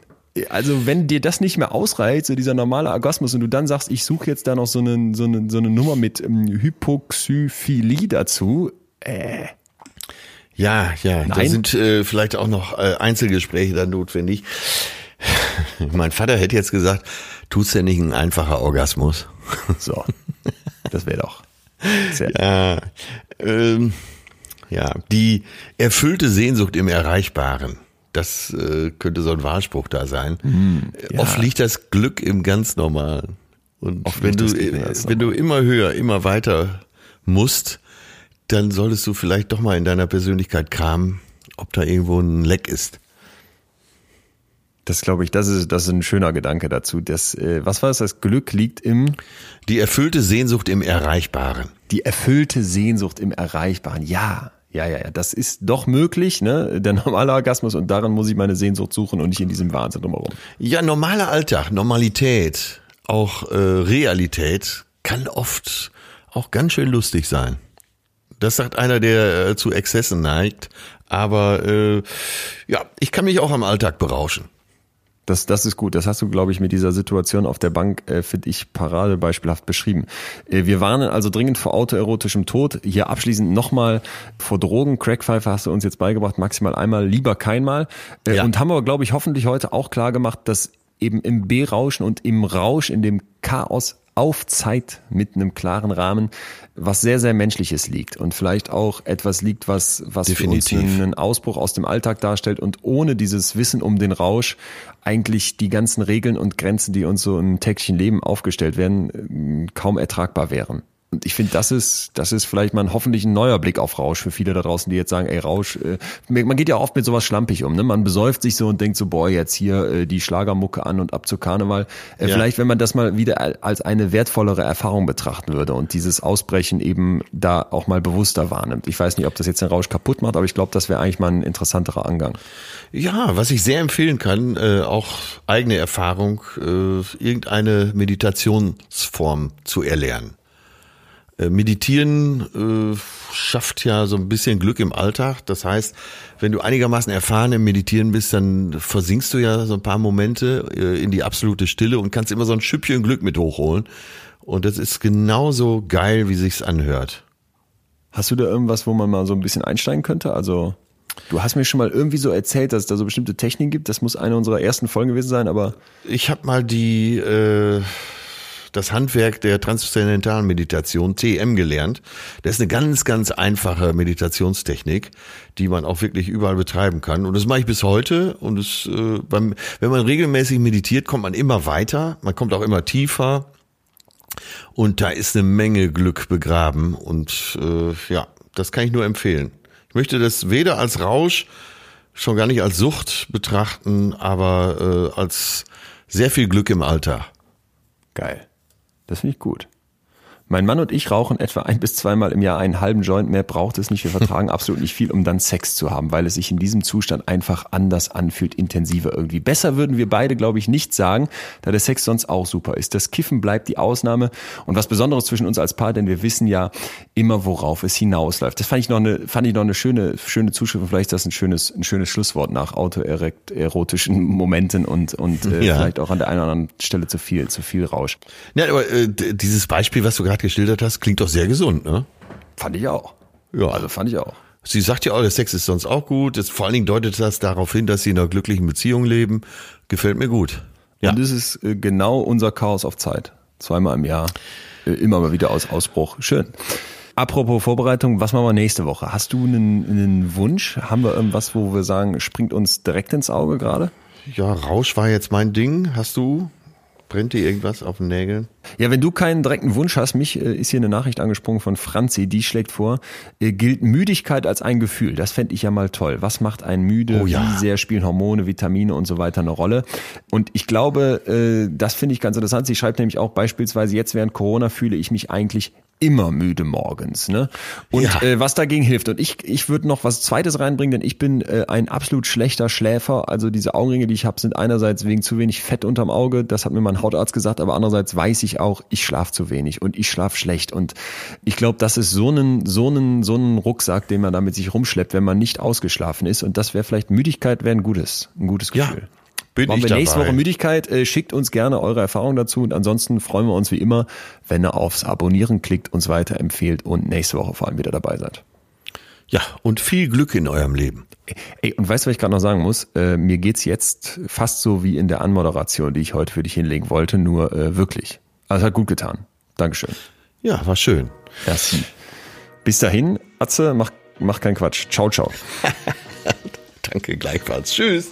Also wenn dir das nicht mehr ausreicht, so dieser normale Orgasmus, und du dann sagst, ich suche jetzt da noch so eine, so eine, so eine Nummer mit ähm, Hypoxyphilie dazu, äh. Ja, ja, Nein. da sind äh, vielleicht auch noch äh, Einzelgespräche dann notwendig. [LAUGHS] mein Vater hätte jetzt gesagt, tut's ja nicht ein einfacher Orgasmus. [LAUGHS] So. Das wäre doch. Sehr ja, ähm, ja, die erfüllte Sehnsucht im Erreichbaren. Das äh, könnte so ein Wahlspruch da sein. Mm, ja. Oft liegt das Glück im ganz Normalen. Und Oft wenn du, wenn du immer höher, immer weiter musst, dann solltest du vielleicht doch mal in deiner Persönlichkeit kramen, ob da irgendwo ein Leck ist. Das glaube ich, das ist, das ist ein schöner Gedanke dazu. Das, äh, was war das? Das Glück liegt im. Die erfüllte Sehnsucht im Erreichbaren. Die erfüllte Sehnsucht im Erreichbaren. Ja, ja, ja, ja. Das ist doch möglich, ne? Der normale Orgasmus und daran muss ich meine Sehnsucht suchen und nicht in diesem Wahnsinn drumherum. Ja, normaler Alltag, Normalität, auch äh, Realität kann oft auch ganz schön lustig sein. Das sagt einer, der äh, zu Exzessen neigt. Aber äh, ja, ich kann mich auch am Alltag berauschen. Das, das ist gut. Das hast du, glaube ich, mit dieser Situation auf der Bank, äh, finde ich, paradebeispielhaft beschrieben. Äh, wir warnen also dringend vor autoerotischem Tod. Hier abschließend nochmal vor Drogen. Crackpfeife hast du uns jetzt beigebracht, maximal einmal, lieber keinmal. Äh, ja. Und haben aber, glaube ich, hoffentlich heute auch klar gemacht, dass eben im B-Rauschen und im Rausch, in dem Chaos auf Zeit mit einem klaren Rahmen, was sehr, sehr Menschliches liegt und vielleicht auch etwas liegt, was, was Definitiv. für uns einen Ausbruch aus dem Alltag darstellt und ohne dieses Wissen um den Rausch eigentlich die ganzen Regeln und Grenzen, die uns so im täglichen Leben aufgestellt werden, kaum ertragbar wären. Und ich finde, das ist, das ist vielleicht mal ein, hoffentlich ein neuer Blick auf Rausch für viele da draußen, die jetzt sagen, ey, Rausch, äh, man geht ja oft mit sowas schlampig um, ne? Man besäuft sich so und denkt so, boah, jetzt hier äh, die Schlagermucke an und ab zu Karneval. Äh, ja. Vielleicht, wenn man das mal wieder als eine wertvollere Erfahrung betrachten würde und dieses Ausbrechen eben da auch mal bewusster wahrnimmt. Ich weiß nicht, ob das jetzt den Rausch kaputt macht, aber ich glaube, das wäre eigentlich mal ein interessanterer Angang. Ja, was ich sehr empfehlen kann, äh, auch eigene Erfahrung, äh, irgendeine Meditationsform zu erlernen. Äh, meditieren äh, schafft ja so ein bisschen Glück im Alltag. Das heißt, wenn du einigermaßen erfahren im Meditieren bist, dann versinkst du ja so ein paar Momente äh, in die absolute Stille und kannst immer so ein Schüppchen Glück mit hochholen. Und das ist genauso geil, wie sich's anhört. Hast du da irgendwas, wo man mal so ein bisschen einsteigen könnte? Also Du hast mir schon mal irgendwie so erzählt, dass es da so bestimmte Techniken gibt. Das muss eine unserer ersten Folgen gewesen sein, aber. Ich habe mal die äh, das Handwerk der transzendentalen Meditation, TM, gelernt. Das ist eine ganz, ganz einfache Meditationstechnik, die man auch wirklich überall betreiben kann. Und das mache ich bis heute. Und es, äh, beim, wenn man regelmäßig meditiert, kommt man immer weiter, man kommt auch immer tiefer. Und da ist eine Menge Glück begraben. Und äh, ja, das kann ich nur empfehlen. Ich möchte das weder als Rausch, schon gar nicht als Sucht betrachten, aber äh, als sehr viel Glück im Alter. Geil. Das finde ich gut. Mein Mann und ich rauchen etwa ein bis zweimal im Jahr einen halben Joint. Mehr braucht es nicht. Wir vertragen [LAUGHS] absolut nicht viel, um dann Sex zu haben, weil es sich in diesem Zustand einfach anders anfühlt, intensiver irgendwie. Besser würden wir beide, glaube ich, nicht sagen, da der Sex sonst auch super ist. Das Kiffen bleibt die Ausnahme und was Besonderes zwischen uns als Paar, denn wir wissen ja immer, worauf es hinausläuft. Das fand ich noch eine, fand ich noch eine schöne, schöne Zuschrift. Vielleicht ist das ein schönes, ein schönes Schlusswort nach autoerotischen Momenten und, und äh, ja. vielleicht auch an der einen oder anderen Stelle zu viel, zu viel Rausch. Ja, aber äh, dieses Beispiel, was du gerade geschildert hast, klingt doch sehr gesund, ne? Fand ich auch. Ja. Also fand ich auch. Sie sagt ja auch, der Sex ist sonst auch gut. Das, vor allen Dingen deutet das darauf hin, dass sie in einer glücklichen Beziehung leben. Gefällt mir gut. Ja. Und das ist äh, genau unser Chaos auf Zeit. Zweimal im Jahr. Äh, immer mal wieder aus Ausbruch. Schön. Apropos Vorbereitung, was machen wir nächste Woche? Hast du einen, einen Wunsch? Haben wir irgendwas, wo wir sagen, springt uns direkt ins Auge gerade? Ja, Rausch war jetzt mein Ding. Hast du? Brennt dir irgendwas auf den Nägeln? Ja, wenn du keinen direkten Wunsch hast, mich äh, ist hier eine Nachricht angesprungen von Franzi, die schlägt vor, äh, gilt Müdigkeit als ein Gefühl. Das fände ich ja mal toll. Was macht einen müde? Oh, ja. Wie sehr spielen Hormone, Vitamine und so weiter eine Rolle? Und ich glaube, äh, das finde ich ganz interessant. Sie schreibt nämlich auch beispielsweise, jetzt während Corona fühle ich mich eigentlich immer müde morgens. Ne? Und ja. äh, was dagegen hilft. Und ich, ich würde noch was Zweites reinbringen, denn ich bin äh, ein absolut schlechter Schläfer. Also diese Augenringe, die ich habe, sind einerseits wegen zu wenig Fett unterm Auge. Das hat mir mein Hautarzt gesagt. Aber andererseits weiß ich auch, ich schlafe zu wenig und ich schlafe schlecht. Und ich glaube, das ist so ein so einen, so einen Rucksack, den man da mit sich rumschleppt, wenn man nicht ausgeschlafen ist. Und das wäre vielleicht Müdigkeit, wäre ein gutes, ein gutes Gefühl. Ja. Bin Machen ich wir dabei. nächste Woche Müdigkeit. Äh, schickt uns gerne eure Erfahrungen dazu und ansonsten freuen wir uns wie immer, wenn ihr aufs Abonnieren klickt, uns weiterempfehlt und nächste Woche vor allem wieder dabei seid. Ja, und viel Glück in eurem Leben. Ey, und weißt du, was ich gerade noch sagen muss? Äh, mir geht's jetzt fast so wie in der Anmoderation, die ich heute für dich hinlegen wollte, nur äh, wirklich. Also hat gut getan. Dankeschön. Ja, war schön. Merci. Bis dahin, Atze, mach, mach keinen Quatsch. Ciao, ciao. [LAUGHS] Danke gleichfalls. Tschüss.